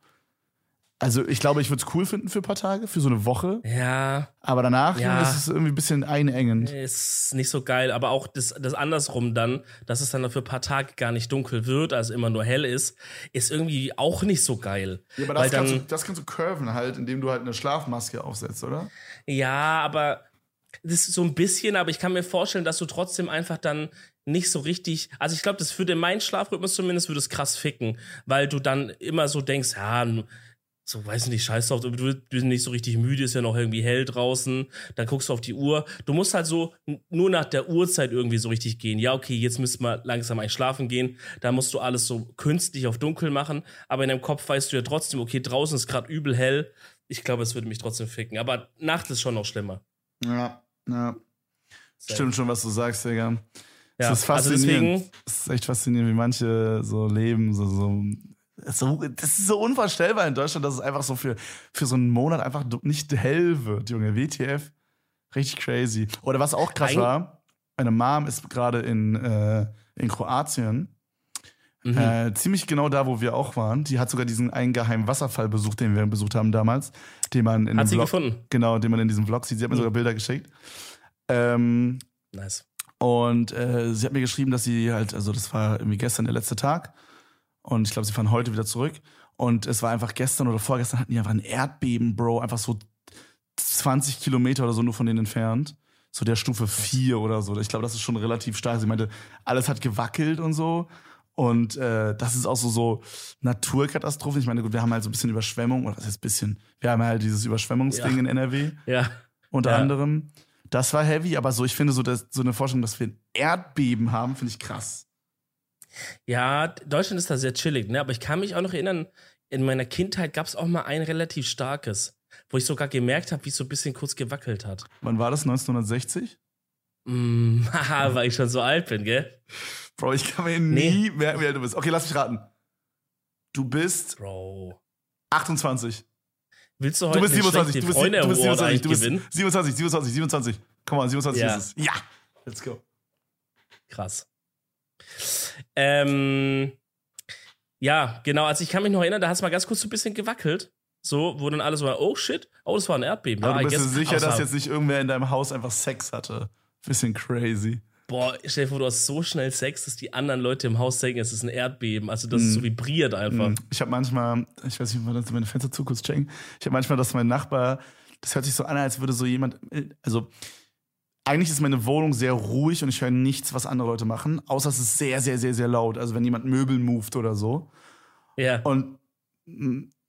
Also ich glaube, ich würde es cool finden für ein paar Tage, für so eine Woche. ja, Aber danach Ja. Ist es irgendwie ein bisschen einengend. ist nicht so geil, aber auch das, das andersrum dann, dass es dann für ein paar Tage gar nicht dunkel wird, also immer nur hell ist, ist irgendwie auch nicht so geil. Ja, aber das, kannst du, dann, das kannst du curven halt, indem du halt eine Schlafmaske aufsetzt, oder? ja, aber das ist so ein bisschen, aber ich kann mir vorstellen, dass du trotzdem einfach dann nicht so richtig, also ich glaube, das würde meinen Schlafrhythmus zumindest würde es krass ficken, weil du dann immer so denkst, ja, so weiß nicht, scheiß drauf, du bist nicht so richtig müde, ist ja noch irgendwie hell draußen, dann guckst du auf die Uhr. Du musst halt so nur nach der Uhrzeit irgendwie so richtig gehen. Ja, okay, jetzt müssten wir langsam eigentlich schlafen gehen. Da musst du alles so künstlich auf dunkel machen, aber in deinem Kopf weißt du ja trotzdem, okay, draußen ist gerade übel hell. Ich glaube, es würde mich trotzdem ficken, aber Nacht ist schon noch schlimmer. Ja, ja. Stimmt schon, was du sagst, Digga. Ja, Es ist also faszinierend. deswegen, Es ist echt faszinierend, wie manche so leben. So, so, so, das ist so unvorstellbar in Deutschland, dass es einfach so für, für so einen Monat einfach nicht hell wird, Junge. WTF. Richtig crazy. Oder was auch krass Eig- war, meine Mom ist gerade in, äh, in Kroatien. Mhm. Äh, ziemlich genau da, wo wir auch waren. Die hat sogar diesen einen geheimen Wasserfall besucht, den wir besucht haben damals. Den man in hat sie Vlog, gefunden. Genau, den man in diesem Vlog sieht. Sie hat mir Mhm. sogar Bilder geschickt. Ähm, Nice. und äh, sie hat mir geschrieben, dass sie halt, also das war irgendwie gestern der letzte Tag. Und ich glaube, sie fahren heute wieder zurück. Und es war einfach gestern oder vorgestern hatten die einfach ein Erdbeben, Bro, einfach so 20 Kilometer oder so nur von denen entfernt. So der Stufe 4 oder so. Ich glaube, das ist schon relativ stark. Sie meinte, alles hat gewackelt und so. Und äh, das ist auch so, so Naturkatastrophen. Ich meine, gut, wir haben halt so ein bisschen Überschwemmung, oder was heißt bisschen? Wir haben halt dieses Überschwemmungsding Ja. in NRW Ja. unter Ja. anderem. Das war heavy, aber so, ich finde so, dass, so eine Vorstellung, dass wir ein Erdbeben haben, finde ich krass. Ja, Deutschland ist da sehr chillig, ne? Aber ich kann mich auch noch erinnern, in meiner Kindheit gab es auch mal ein relativ starkes, wo ich sogar gemerkt habe, wie es so ein bisschen kurz gewackelt hat. Wann war das? 1960? Mm, haha, weil ich schon so alt bin, gell? Bro, ich kann mir Nee. nie merken, wie alt du bist. Okay, lass mich raten. Du bist Bro. 28. Willst du heute Du bist den 27. schlechte Du bist, Freunde du bist Award 27. eigentlich Du bist gewinnen? 27, 27, 27. Komm on, 27 Ja. ist es. Ja. Let's go. Krass. Ähm, ja, genau. Also ich kann mich noch erinnern, da hat es mal ganz kurz so ein bisschen gewackelt. So, wo dann alles war, oh shit, oh, das war ein Erdbeben. Aber ja, du bist dir guess- sicher, dass jetzt nicht irgendwer in deinem Haus einfach Sex hatte. Bisschen crazy. Boah, stell dir vor, du hast so schnell Sex, dass die anderen Leute im Haus denken, es ist ein Erdbeben. Also, dass es so vibriert einfach. Mm. Ich habe manchmal, ich weiß nicht, ob man das meine Fenster zu kurz checken. Ich habe manchmal, dass mein Nachbar, das hört sich so an, als würde so jemand, also eigentlich ist meine Wohnung sehr ruhig und ich höre nichts, was andere Leute machen, außer es ist sehr, sehr, sehr, sehr laut. Also wenn jemand Möbel moved oder so. Ja. Und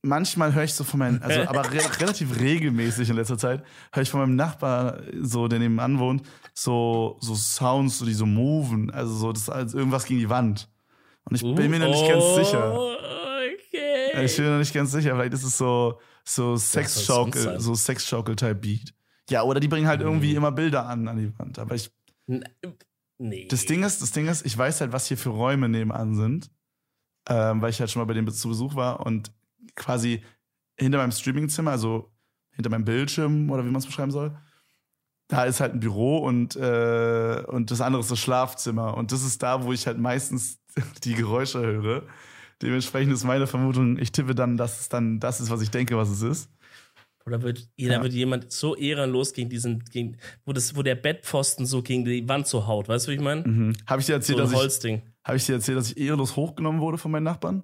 manchmal höre ich so von meinem, also aber re relativ regelmäßig in letzter Zeit, höre ich von meinem Nachbar, so der nebenan wohnt, so, so Sounds, so die so moven. Also so, das ist als irgendwas gegen die Wand. Und ich bin mir noch nicht ganz sicher. Oh, Okay. Ich bin mir noch nicht ganz sicher. Vielleicht ist es so, so soll's sonst Sexschaukel, so Sexschaukel-Type-Beat. Ja, oder die bringen halt irgendwie immer Bilder an an die Wand. Aber ich, N- Nee. das Ding ist, das Ding ist, ich weiß halt, was hier für Räume nebenan sind, ähm, weil ich halt schon mal bei denen zu Besuch war und quasi hinter meinem Streamingzimmer, also hinter meinem Bildschirm oder wie man es beschreiben soll, da ist halt ein Büro und, äh, und das andere ist das Schlafzimmer. Und das ist da, wo ich halt meistens die Geräusche höre. Dementsprechend ist meine Vermutung, ich tippe dann, dass es dann das ist, was ich denke, was es ist. Oder wird, da Ja. wird jemand so ehrenlos gegen diesen, gegen, wo, das, wo der Bettpfosten so gegen die Wand so haut. Weißt du, wie ich meine? Mhm. Habe ich dir So erzählt, ein dass ich, Holzding. habe ich dir erzählt, dass ich ehrenlos hochgenommen wurde von meinen Nachbarn?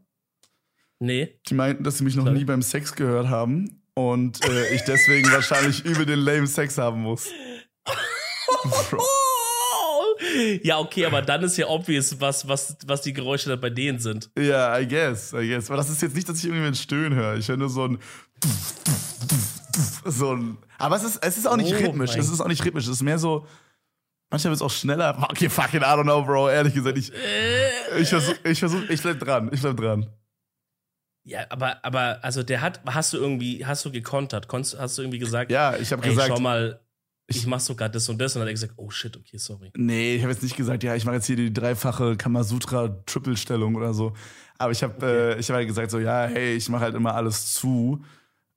Nee. Die meinten, dass sie mich noch Klar. nie beim Sex gehört haben und äh, ich deswegen wahrscheinlich übel den lame Sex haben muss. Bro. Ja, okay, aber dann ist ja obvious, was, was, was die Geräusche dann bei denen sind. Ja, I guess, I guess. Aber das ist jetzt nicht, dass ich irgendwie ein Stöhnen höre. Ich höre nur so ein so ein. Aber es ist, es ist auch nicht Oh rhythmisch. Es ist auch nicht rhythmisch. Es ist mehr so. Manchmal wird es auch schneller. Okay, fucking, I don't know, Bro. Ehrlich gesagt, ich, ich versuch, ich versuch, ich bleib dran. Ich bleib dran. Ja, aber, aber, also der hat, hast du irgendwie, hast du gekontert? Konntest, hast du irgendwie gesagt, Ja, ich habe gesagt, schau mal, ich mach sogar das und das. Und dann hat er gesagt, oh shit, okay, sorry. nee, ich habe jetzt nicht gesagt, ja, ich mache jetzt hier die dreifache Kamasutra-Triple-Stellung oder so. Aber ich habe äh, ich hab halt gesagt, so, ja, hey, ich mache halt immer alles zu,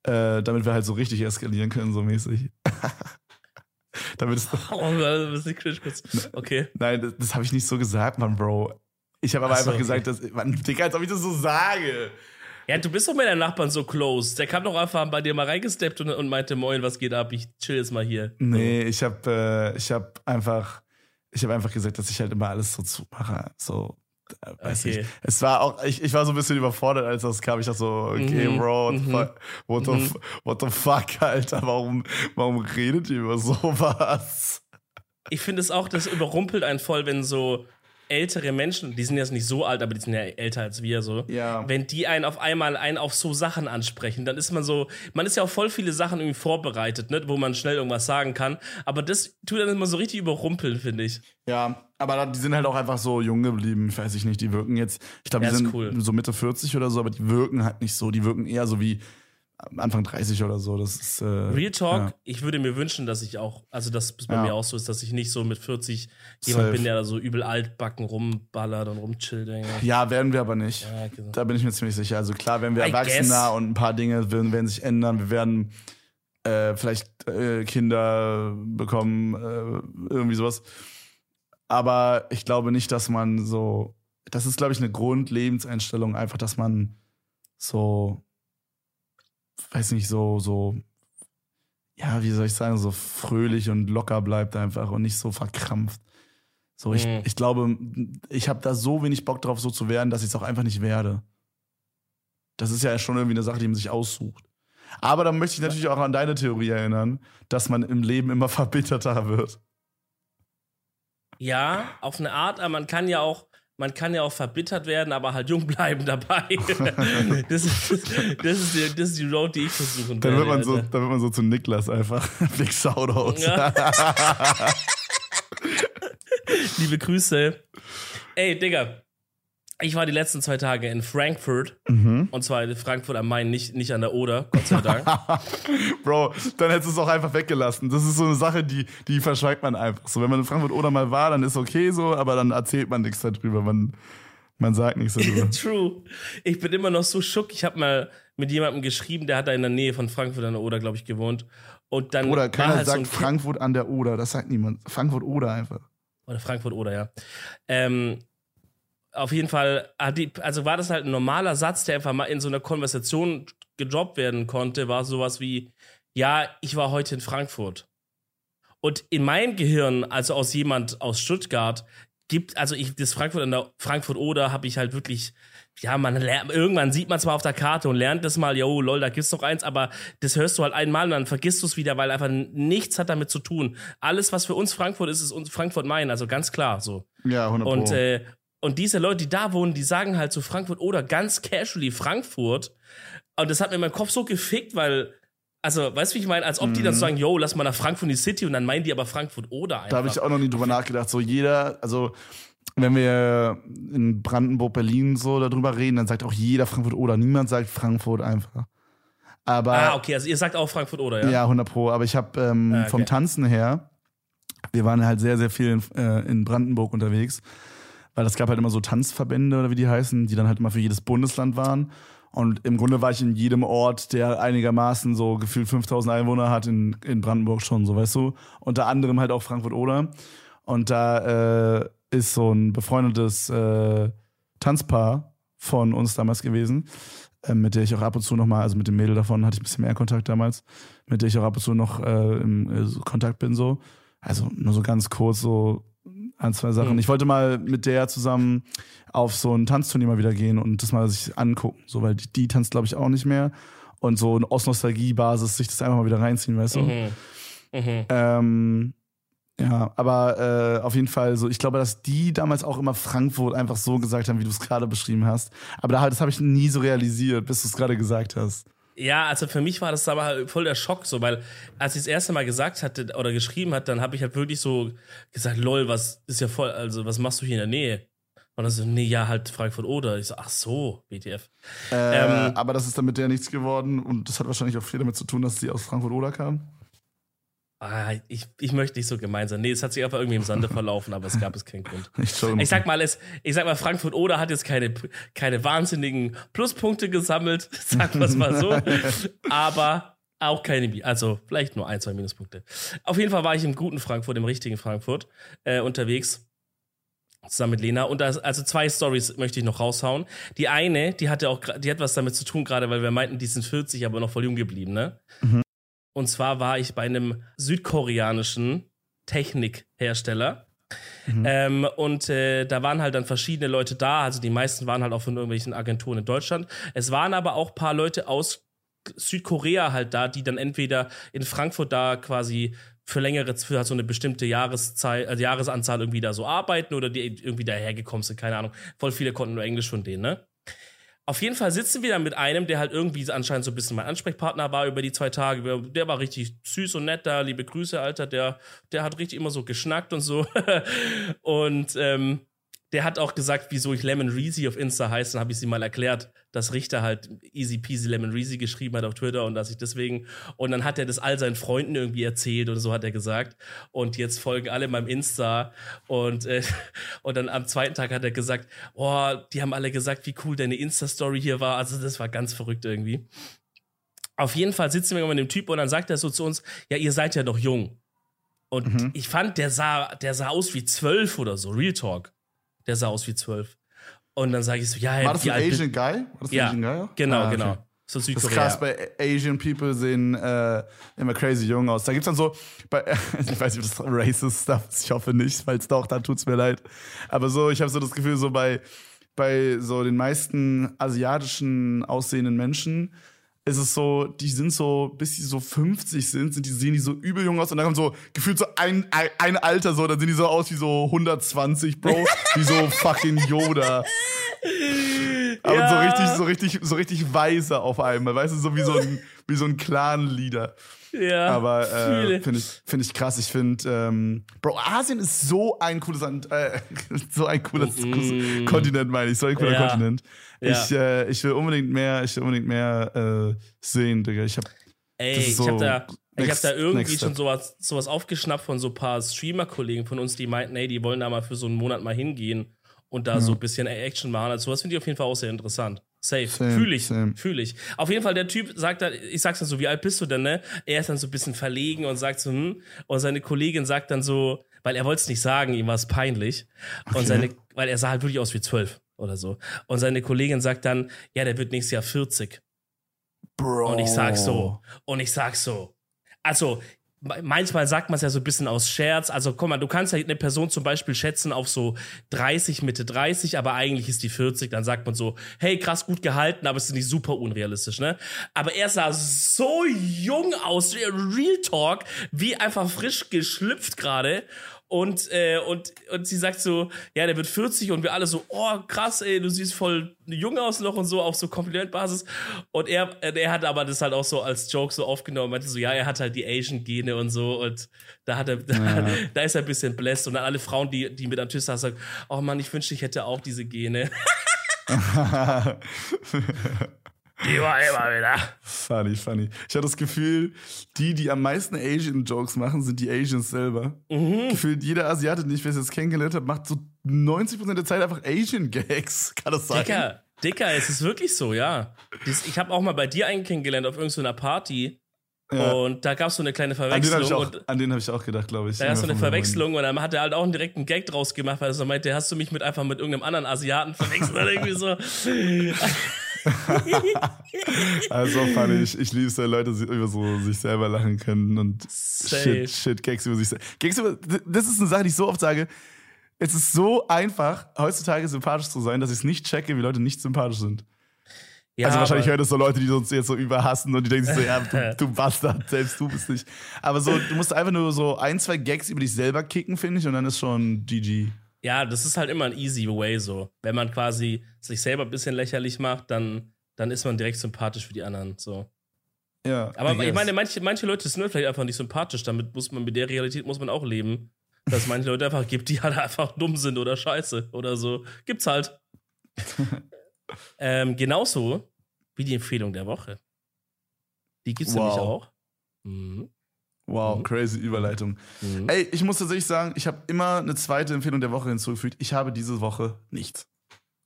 äh, damit wir halt so richtig eskalieren können, so mäßig. damit es, Oh, ist nicht kritisch kurz. Okay. nein, das, das habe ich nicht so gesagt, Mann, Bro. Ich habe aber so, einfach gesagt, dass, Mann, Digga, als ob ich das so sage. Ja, du bist doch mit deinen Nachbarn so close. Der kam doch einfach bei dir mal reingesteppt und, und meinte, moin, was geht ab? Ich chill jetzt mal hier. Nee, ich habe äh, ich habe einfach ich habe einfach gesagt, dass ich halt immer alles so zumache, so weiß Okay. ich. Es war auch ich, ich war so ein bisschen überfordert, als das kam. Ich dachte so, okay, Mhm, Bro, what, the mhm. fuck, what, the, f- what the fuck, Alter, warum warum redet ihr über sowas? Ich finde es auch, das überrumpelt einen voll, wenn so ältere Menschen, die sind jetzt nicht so alt, aber die sind ja älter als wir so. Ja. Wenn die einen auf einmal einen auf so Sachen ansprechen, dann ist man so, man ist ja auf voll viele Sachen irgendwie vorbereitet, ne, wo man schnell irgendwas sagen kann. Aber das tut dann immer so richtig überrumpeln, finde ich. Ja, aber die sind halt auch einfach so jung geblieben, weiß ich nicht, die wirken jetzt, ich glaube, Ja, die sind cool. so Mitte 40 oder so, aber die wirken halt nicht so, die wirken eher so wie Anfang 30 oder so, das ist äh, Real Talk, ja. ich würde mir wünschen, dass ich auch, also dass es bei Ja. mir auch so ist, dass ich nicht so mit 40 jemand Safe. bin, der da so übel altbacken rumballert und rumchillt. Ja, werden wir aber nicht. Ja, genau. Da bin ich mir ziemlich sicher. Also klar, werden wir I erwachsener guess. und ein paar Dinge werden, werden sich ändern. Wir werden äh, vielleicht äh, Kinder bekommen, äh, irgendwie sowas. Aber ich glaube nicht, dass man so. Das ist, glaube ich, eine Grundlebenseinstellung, einfach, dass man so, weiß nicht, so, so, ja, wie soll ich sagen, so fröhlich und locker bleibt einfach und nicht so verkrampft. So, ich, Mhm. ich glaube, ich habe da so wenig Bock drauf, so zu werden, dass ich es auch einfach nicht werde. Das ist ja schon irgendwie eine Sache, die man sich aussucht. Aber dann möchte ich natürlich auch an deine Theorie erinnern, dass man im Leben immer verbitterter wird. Ja, auf eine Art, aber man kann ja auch, man kann ja auch verbittert werden, aber halt jung bleiben dabei. das, ist, das, ist die, das ist die Road, die ich versuchen Dann wird werde, man so, dann wird man so zu Niklas einfach. Big Shoutout. Ja. Liebe Grüße. Ey, Digga. Ich war die letzten zwei Tage in Frankfurt. Mhm. Und zwar in Frankfurt am Main, nicht, nicht an der Oder, Gott sei Dank. Bro, dann hättest du es auch einfach weggelassen. Das ist so eine Sache, die, die verschweigt man einfach. So, wenn man in Frankfurt oder mal war, dann ist okay so, aber dann erzählt man nichts darüber. Man, man sagt nichts darüber. True. Ich bin immer noch so schock. Ich habe mal mit jemandem geschrieben, der hat da in der Nähe von Frankfurt an der Oder, glaube ich, gewohnt. Und dann Oder keiner halt so sagt ein Frankfurt an der Oder. Das sagt niemand. Frankfurt oder einfach. Oder Frankfurt oder ja. Ähm, auf jeden Fall, hat die, also war das halt ein normaler Satz, der einfach mal in so einer Konversation gedroppt werden konnte, war sowas wie, ja, ich war heute in Frankfurt. Und in meinem Gehirn, also aus jemand aus Stuttgart, gibt, also ich, das Frankfurt an der Frankfurt oder habe ich halt wirklich, ja, man lernt, irgendwann sieht man zwar auf der Karte und lernt das mal, yo, lol, da gibt's noch eins, aber das hörst du halt einmal und dann vergisst du es wieder, weil einfach nichts hat damit zu tun. Alles, was für uns Frankfurt ist, ist uns Frankfurt Main, also ganz klar so. Ja, 100 Pro. Und, äh, und diese Leute, die da wohnen, die sagen halt zu Frankfurt oder ganz casually Frankfurt. Und das hat mir in meinem Kopf so gefickt, weil, also, weißt du, wie ich meine? Als ob die dann sagen, yo, lass mal nach Frankfurt in die City und dann meinen die aber Frankfurt oder einfach. Da habe ich auch noch nie drüber nachgedacht. So jeder, also wenn wir in Brandenburg, Berlin so darüber reden, dann sagt auch jeder Frankfurt oder. Niemand sagt Frankfurt einfach. Aber ah, okay, also ihr sagt auch Frankfurt oder, ja? ja, 100 Pro. Aber ich habe ähm, Ah, okay. vom Tanzen her, wir waren halt sehr, sehr viel in, äh, in Brandenburg unterwegs, weil es gab halt immer so Tanzverbände oder wie die heißen, die dann halt immer für jedes Bundesland waren. Und im Grunde war ich in jedem Ort, der einigermaßen so gefühlt 5000 Einwohner hat, in, in Brandenburg schon, so weißt du. Unter anderem halt auch Frankfurt-Oder. Und da äh, ist so ein befreundetes äh, Tanzpaar von uns damals gewesen, äh, mit der ich auch ab und zu nochmal, also mit dem Mädel davon hatte ich ein bisschen mehr Kontakt damals, mit der ich auch ab und zu noch äh, im äh, Kontakt bin, so. Also nur so ganz kurz, so ein, zwei Sachen. Mhm. Ich wollte mal mit der zusammen auf so ein Tanzturnier mal wieder gehen und das mal sich angucken, so, weil die, die tanzt, glaube ich, auch nicht mehr. Und so aus Nostalgie-Basis sich das einfach mal wieder reinziehen, weißt du? Mhm. Mhm. Ähm, ja, aber äh, auf jeden Fall so, ich glaube, dass die damals auch immer Frankfurt einfach so gesagt haben, wie du es gerade beschrieben hast. Aber da, das habe ich nie so realisiert, bis du es gerade gesagt hast. Ja, also für mich war das aber halt voll der Schock, so, weil als ich das erste Mal gesagt hatte oder geschrieben hat, dann habe ich halt wirklich so gesagt, lol, was ist ja voll, also was machst du hier in der Nähe? Und Und dann so, nee, ja, halt Frankfurt oder. Ich so, ach so, BTF. Äh, Ähm, aber das ist dann mit der nichts geworden und das hat wahrscheinlich auch viel damit zu tun, dass sie aus Frankfurt oder kam. Ah, ich, ich möchte nicht so gemein sein. Nee, es hat sich einfach irgendwie im Sande verlaufen, aber es gab es keinen Grund. Ich, Ich sag mal, es, ich sag mal, Frankfurt oder hat jetzt keine, keine wahnsinnigen Pluspunkte gesammelt, sagen wir es mal so. aber auch keine, also vielleicht nur ein, zwei Minuspunkte. Auf jeden Fall war ich im guten Frankfurt, im richtigen Frankfurt, äh, unterwegs. Zusammen mit Lena. Und das, also zwei Stories möchte ich noch raushauen. Die eine, die hatte auch, die hat was damit zu tun, gerade weil wir meinten, die sind 40, aber noch voll jung geblieben, ne? Und zwar war ich bei einem südkoreanischen Technikhersteller. Ähm, und äh, da waren halt dann verschiedene Leute da. Also die meisten waren halt auch von irgendwelchen Agenturen in Deutschland. Es waren aber auch ein paar Leute aus Südkorea halt da, die dann entweder in Frankfurt da quasi für längere, für halt so eine bestimmte Jahreszeit, also Jahresanzahl irgendwie da so arbeiten oder die irgendwie dahergekommen sind, keine Ahnung. Voll viele konnten nur Englisch von denen, ne? Auf jeden Fall sitzen wir dann mit einem, der halt irgendwie anscheinend so ein bisschen mein Ansprechpartner war über die zwei Tage. Der war richtig süß und nett da. Liebe Grüße, Alter. Der, der hat richtig immer so geschnackt und so. und ähm, der hat auch gesagt, wieso ich Lemon Reezy auf Insta heiße. Dann habe ich sie mal erklärt, dass Richter halt easy peasy Lemon Reezy geschrieben hat auf Twitter und dass ich deswegen. Und dann hat er das all seinen Freunden irgendwie erzählt oder so hat er gesagt. Und jetzt folgen alle meinem Insta. Und, äh, und dann am zweiten Tag hat er gesagt, oh, die haben alle gesagt, wie cool deine Insta-Story hier war. Also das war ganz verrückt irgendwie. Auf jeden Fall sitzen wir mit dem Typ und dann sagt er so zu uns, ja, ihr seid ja noch jung. Und ich fand, der sah, der sah aus wie zwölf oder so, Real Talk. Der sah aus wie zwölf. Und dann sage ich so, ja, War das ein Asian Guy? War das ein Ja, Asian Guy? auch? genau, Ah, okay. genau. So Das ist krass, bei Asian People sehen äh, immer crazy jung aus. Da gibt's dann so, bei, ich weiß nicht, ob das racist Stuff ist, ich hoffe nicht, falls doch, dann tut's mir leid. Aber so, ich habe so das Gefühl, so bei, bei so den meisten asiatischen aussehenden Menschen ist es so, die sind so, bis die so 50 sind, sind die, sehen die so übel jung aus und dann kommt so gefühlt so ein, ein, ein Alter so, dann sehen die so aus wie so 120, Bro, wie so fucking Yoda. Aber Ja. so richtig, so richtig, so richtig weise auf einmal, weißt du, so wie so ein, wie so ein Clan-Leader. Ja, Aber äh, finde ich, finde ich krass. Ich finde, ähm, Bro, Asien ist so ein cooles Land, äh, so ein cooles, cooles Kontinent, meine ich, so ein cooler Mm. Ja. Kontinent. Ja. Ich, äh, ich will unbedingt mehr, ich will unbedingt mehr äh, sehen, Digga. Ich hab, Ey, ich so habe da, ich hab next- da irgendwie next schon sowas, sowas aufgeschnappt von so ein paar Streamer-Kollegen von uns, die meinten, ey, die wollen da mal für so einen Monat mal hingehen und da so ein bisschen Action machen. Also sowas finde ich auf jeden Fall auch sehr interessant. Safe. Fühle ich, fühle ich. Auf jeden Fall, der Typ sagt dann, ich sag's dann so, wie alt bist du denn, ne? Er ist dann so ein bisschen verlegen und sagt so, hm. Und seine Kollegin sagt dann so, weil er wollte es nicht sagen, ihm war es peinlich. Und seine, weil er sah halt wirklich aus wie zwölf oder so. Und seine Kollegin sagt dann, ja, der wird nächstes Jahr 40. Bro. Und ich sag so. Und ich sag so. Also, manchmal sagt man es ja so ein bisschen aus Scherz. Also, guck mal, du kannst ja eine Person zum Beispiel schätzen auf so 30, Mitte 30, aber eigentlich ist die 40. Dann sagt man so, hey, krass gut gehalten, aber es ist nicht super unrealistisch, ne? Aber er sah so jung aus, Real Talk, wie einfach frisch geschlüpft gerade. Und, äh, und, und sie sagt so, ja, der wird 40 und wir alle so, oh, krass, ey, du siehst voll jung aus noch und so, auf so Komplimentbasis. Und er, er hat aber das halt auch so als Joke so aufgenommen, meinte so, ja, er hat halt die Asian-Gene und so und da hat er, da, da ist er ein bisschen bläst und dann alle Frauen, die, die mit am Tisch saßen, sagen, oh Mann, ich wünschte, ich hätte auch diese Gene. Die war immer wieder. funny, funny. Ich habe das Gefühl, die, die am meisten Asian-Jokes machen, sind die Asians selber. Mhm. Gefühlt jeder Asiate, den ich bis jetzt kennengelernt habe, macht so 90% der Zeit einfach Asian-Gags. Kann das sein? Dicker, Dicker, es ist wirklich so, ja. Ich habe auch mal bei dir einen kennengelernt auf irgendeiner Party Ja. und da gab es so eine kleine An den habe ich, Verwechslung. hab ich auch gedacht, glaube ich. Da hast du eine Irgendwann von meinem Verwechslung und dann hat er halt auch einen direkten Gag draus gemacht, weil er so meinte, hast du mich mit einfach mit irgendeinem anderen Asiaten verwechselt oder irgendwie so. Also fand ich, ich liebe es, wenn Leute über so sich selber lachen können und Safe. shit, shit, Gags über sich selber. Gags über, das ist eine Sache, die ich so oft sage. Es ist so einfach, heutzutage sympathisch zu sein, dass ich es nicht checke, wie Leute nicht sympathisch sind. Ja, also wahrscheinlich hören das so Leute, die uns jetzt so überhassen und die denken sich so, ja, du, du Bastard, selbst du bist nicht. Aber so, du musst einfach nur so ein, zwei Gags über dich selber kicken, finde ich, und dann ist schon GG. Ja, das ist halt immer ein easy way so. Wenn man quasi sich selber ein bisschen lächerlich macht, dann, dann ist man direkt sympathisch für die anderen. So. Ja. Aber ich guess. meine, manche, manche Leute sind vielleicht einfach nicht sympathisch. Damit muss man, mit der Realität muss man auch leben. dass es manche Leute einfach gibt, die halt einfach dumm sind oder scheiße oder so. Gibt's halt. ähm, genauso wie die Empfehlung der Woche. Die gibt's nämlich Wow. auch. Mhm. Wow, Mhm. crazy Überleitung. Mhm. Ey, ich muss tatsächlich sagen, ich habe immer eine zweite Empfehlung der Woche hinzugefügt. Ich habe diese Woche nichts.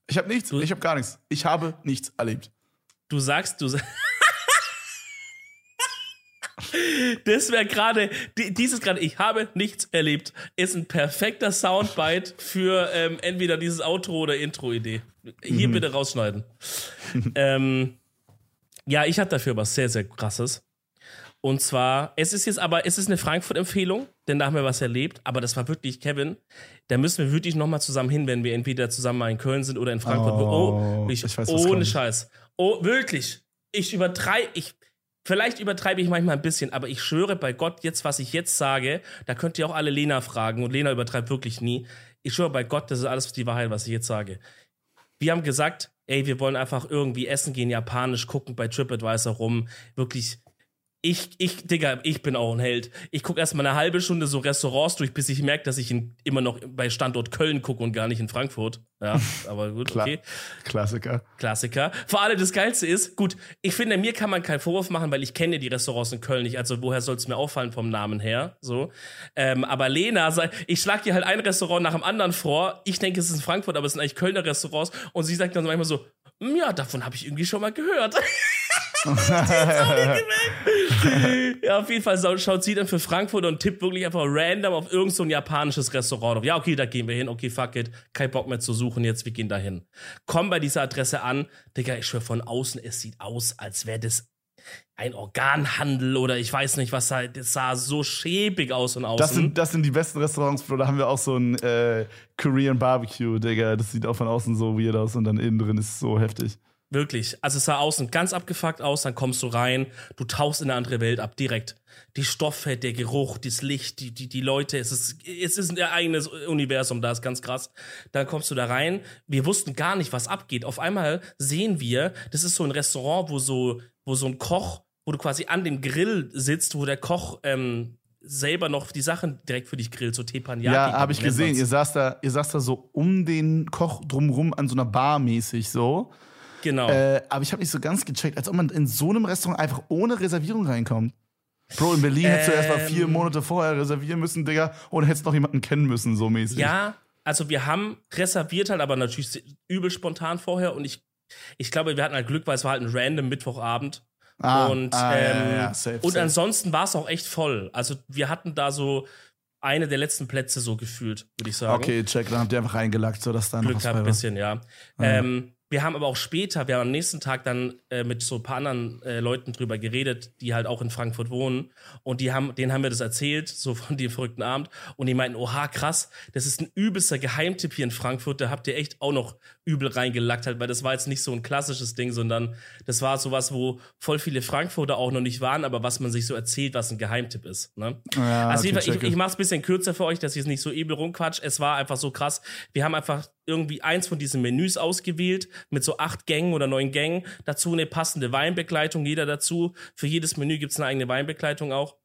Ich habe nichts, Du- ich habe gar nichts. Ich habe nichts erlebt. Du sagst, du. sa- Das wäre gerade, di- dieses gerade, ich habe nichts erlebt, ist ein perfekter Soundbite für ähm, entweder dieses Outro oder Intro-Idee. Hier bitte rausschneiden. ähm, ja, ich habe dafür was sehr, sehr krasses. Und zwar, es ist jetzt aber, es ist eine Frankfurt-Empfehlung, denn da haben wir was erlebt, aber das war wirklich, Kevin, da müssen wir wirklich nochmal zusammen hin, wenn wir entweder zusammen mal in Köln sind oder in Frankfurt. Oh, ich, ich weiß, ohne. Scheiß. Oh, wirklich. Ich übertreibe, ich, vielleicht übertreibe ich manchmal ein bisschen, aber ich schwöre bei Gott jetzt, was ich jetzt sage, da könnt ihr auch alle Lena fragen und Lena übertreibt wirklich nie. Ich schwöre bei Gott, das ist alles die Wahrheit, was ich jetzt sage. Wir haben gesagt, ey, wir wollen einfach irgendwie essen gehen, japanisch gucken bei TripAdvisor rum. Wirklich, ich, ich, Digga, ich bin auch ein Held. Ich gucke erstmal eine halbe Stunde so Restaurants durch, bis ich merke, dass ich in, immer noch bei Standort Köln gucke und gar nicht in Frankfurt. Ja, aber gut, okay. Klassiker. Klassiker. Vor allem das Geilste ist, gut, ich finde, mir kann man keinen Vorwurf machen, weil ich kenne die Restaurants in Köln nicht. Also woher soll es mir auffallen vom Namen her? So. Ähm, aber Lena, sagt, ich schlage dir halt ein Restaurant nach dem anderen vor. Ich denke, es ist in Frankfurt, aber es sind eigentlich Kölner Restaurants. Und sie sagt dann manchmal so, "Hm, ja, davon habe ich irgendwie schon mal gehört. ja, auf jeden Fall schaut sie dann für Frankfurt und tippt wirklich einfach random auf irgend so japanisches Restaurant. auf. Ja, okay, da gehen wir hin. Okay, fuck it. Kein Bock mehr zu suchen. Jetzt, wir gehen da hin. Kommen bei dieser Adresse an. Digga, ich schwör von außen, es sieht aus, als wäre das ein Organhandel oder ich weiß nicht, was da, das sah so schäbig aus und außen. Das sind, das sind die besten Restaurants, Bro. Da haben wir auch so ein äh, Korean Barbecue, Digga. Das sieht auch von außen so weird aus und dann innen drin ist es so heftig. Wirklich. Also es sah außen ganz abgefuckt aus, dann kommst du rein, du tauchst in eine andere Welt ab, direkt. Die Stoffe, der Geruch, das Licht, die, die, die Leute, es ist, es ist ein eigenes Universum, da ist ganz krass. Dann kommst du da rein, wir wussten gar nicht, was abgeht. Auf einmal sehen wir, das ist so ein Restaurant, wo so, wo so ein Koch, wo du quasi an dem Grill sitzt, wo der Koch ähm, selber noch die Sachen direkt für dich grillt, so Teppanyaki. Ja, habe ich gesehen. Ihr saß, da, ihr saß da so um den Koch drumrum an so einer Bar mäßig so. Genau. Äh, aber ich habe nicht so ganz gecheckt, als ob man in so einem Restaurant einfach ohne Reservierung reinkommt. Bro, in Berlin hättest du erst mal vier Ähm. Monate vorher reservieren müssen, Digga, und hättest noch jemanden kennen müssen, so mäßig. Ja, also wir haben reserviert halt, aber natürlich übel spontan vorher und ich, ich glaube, wir hatten halt Glück, weil es war halt ein random Mittwochabend. Ah, und ah, ähm, ja, ja, safe, und safe. ansonsten war es auch echt voll. Also wir hatten da so eine der letzten Plätze so gefühlt, würde ich sagen. Okay, check, dann habt ihr einfach reingelackt, so dass da noch Glück was ein bisschen, ja. Ähm, wir haben aber auch später, wir haben am nächsten Tag dann äh, mit so ein paar anderen äh, Leuten drüber geredet, die halt auch in Frankfurt wohnen. Und die haben, denen haben wir das erzählt, so von dem verrückten Abend. Und die meinten, oha, krass, das ist ein übelster Geheimtipp hier in Frankfurt. Da habt ihr echt auch noch übel reingelackt halt, weil das war jetzt nicht so ein klassisches Ding, sondern das war sowas, wo voll viele Frankfurter auch noch nicht waren, aber was man sich so erzählt, was ein Geheimtipp ist. Ne? Ja, Also okay, jedenfalls, ich, checke. ich mach's ein bisschen kürzer für euch, dass ich es nicht so übel rumquatsch. Es war einfach so krass. Wir haben einfach irgendwie eins von diesen Menüs ausgewählt mit so acht Gängen oder neun Gängen. Dazu eine passende Weinbegleitung, jeder dazu. Für jedes Menü gibt's eine eigene Weinbegleitung auch.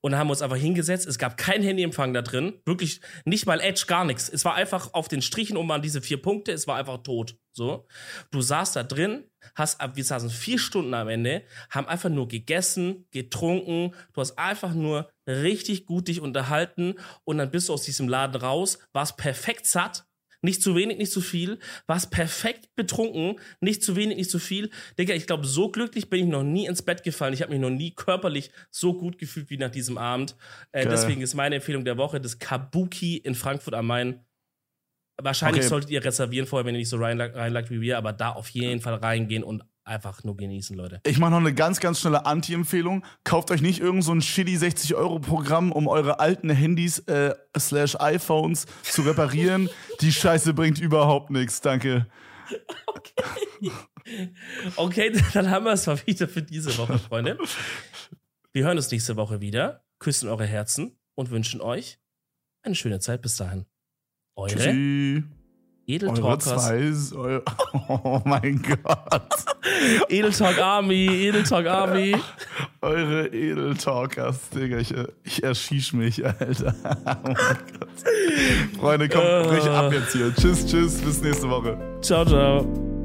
Und haben wir uns einfach hingesetzt. Es gab kein Handyempfang da drin. Wirklich nicht mal Edge, gar nichts. Es war einfach auf den Strichen um an diese vier Punkte. Es war einfach tot. So. Du saßt da drin, hast, wir saßen vier Stunden am Ende, haben einfach nur gegessen, getrunken. Du hast einfach nur richtig gut dich unterhalten. Und dann bist du aus diesem Laden raus, warst perfekt satt. Nicht zu wenig, nicht zu viel. Warst perfekt betrunken. Nicht zu wenig, nicht zu viel. Digga, ich glaube, so glücklich bin ich noch nie ins Bett gefallen. Ich habe mich noch nie körperlich so gut gefühlt wie nach diesem Abend. Äh, deswegen ist meine Empfehlung der Woche das Kabuki in Frankfurt am Main. Wahrscheinlich Okay. solltet ihr reservieren vorher, wenn ihr nicht so reinlagt, wie wir, aber da auf jeden Fall reingehen und einfach nur genießen, Leute. Ich mache noch eine ganz, ganz schnelle Anti-Empfehlung. Kauft euch nicht irgend so ein shitty 60-Euro-Programm, um eure alten Handys äh, slash iPhones zu reparieren. Die Scheiße bringt überhaupt nichts. Danke. Okay, dann haben wir es mal wieder für diese Woche, Freunde. Wir hören uns nächste Woche wieder, küssen eure Herzen und wünschen euch eine schöne Zeit bis dahin. Eure Tschüssi. Eure Edeltalkers, zwei. Eu oh mein Gott. Edeltalk Army, Edeltalk Army. Eure Edeltalkers, Digga. Ich, äh, ich erschieß mich, Alter. Oh mein Gott. Freunde, kommt, brich ab jetzt hier. Tschüss, tschüss. Bis nächste Woche. Ciao, ciao.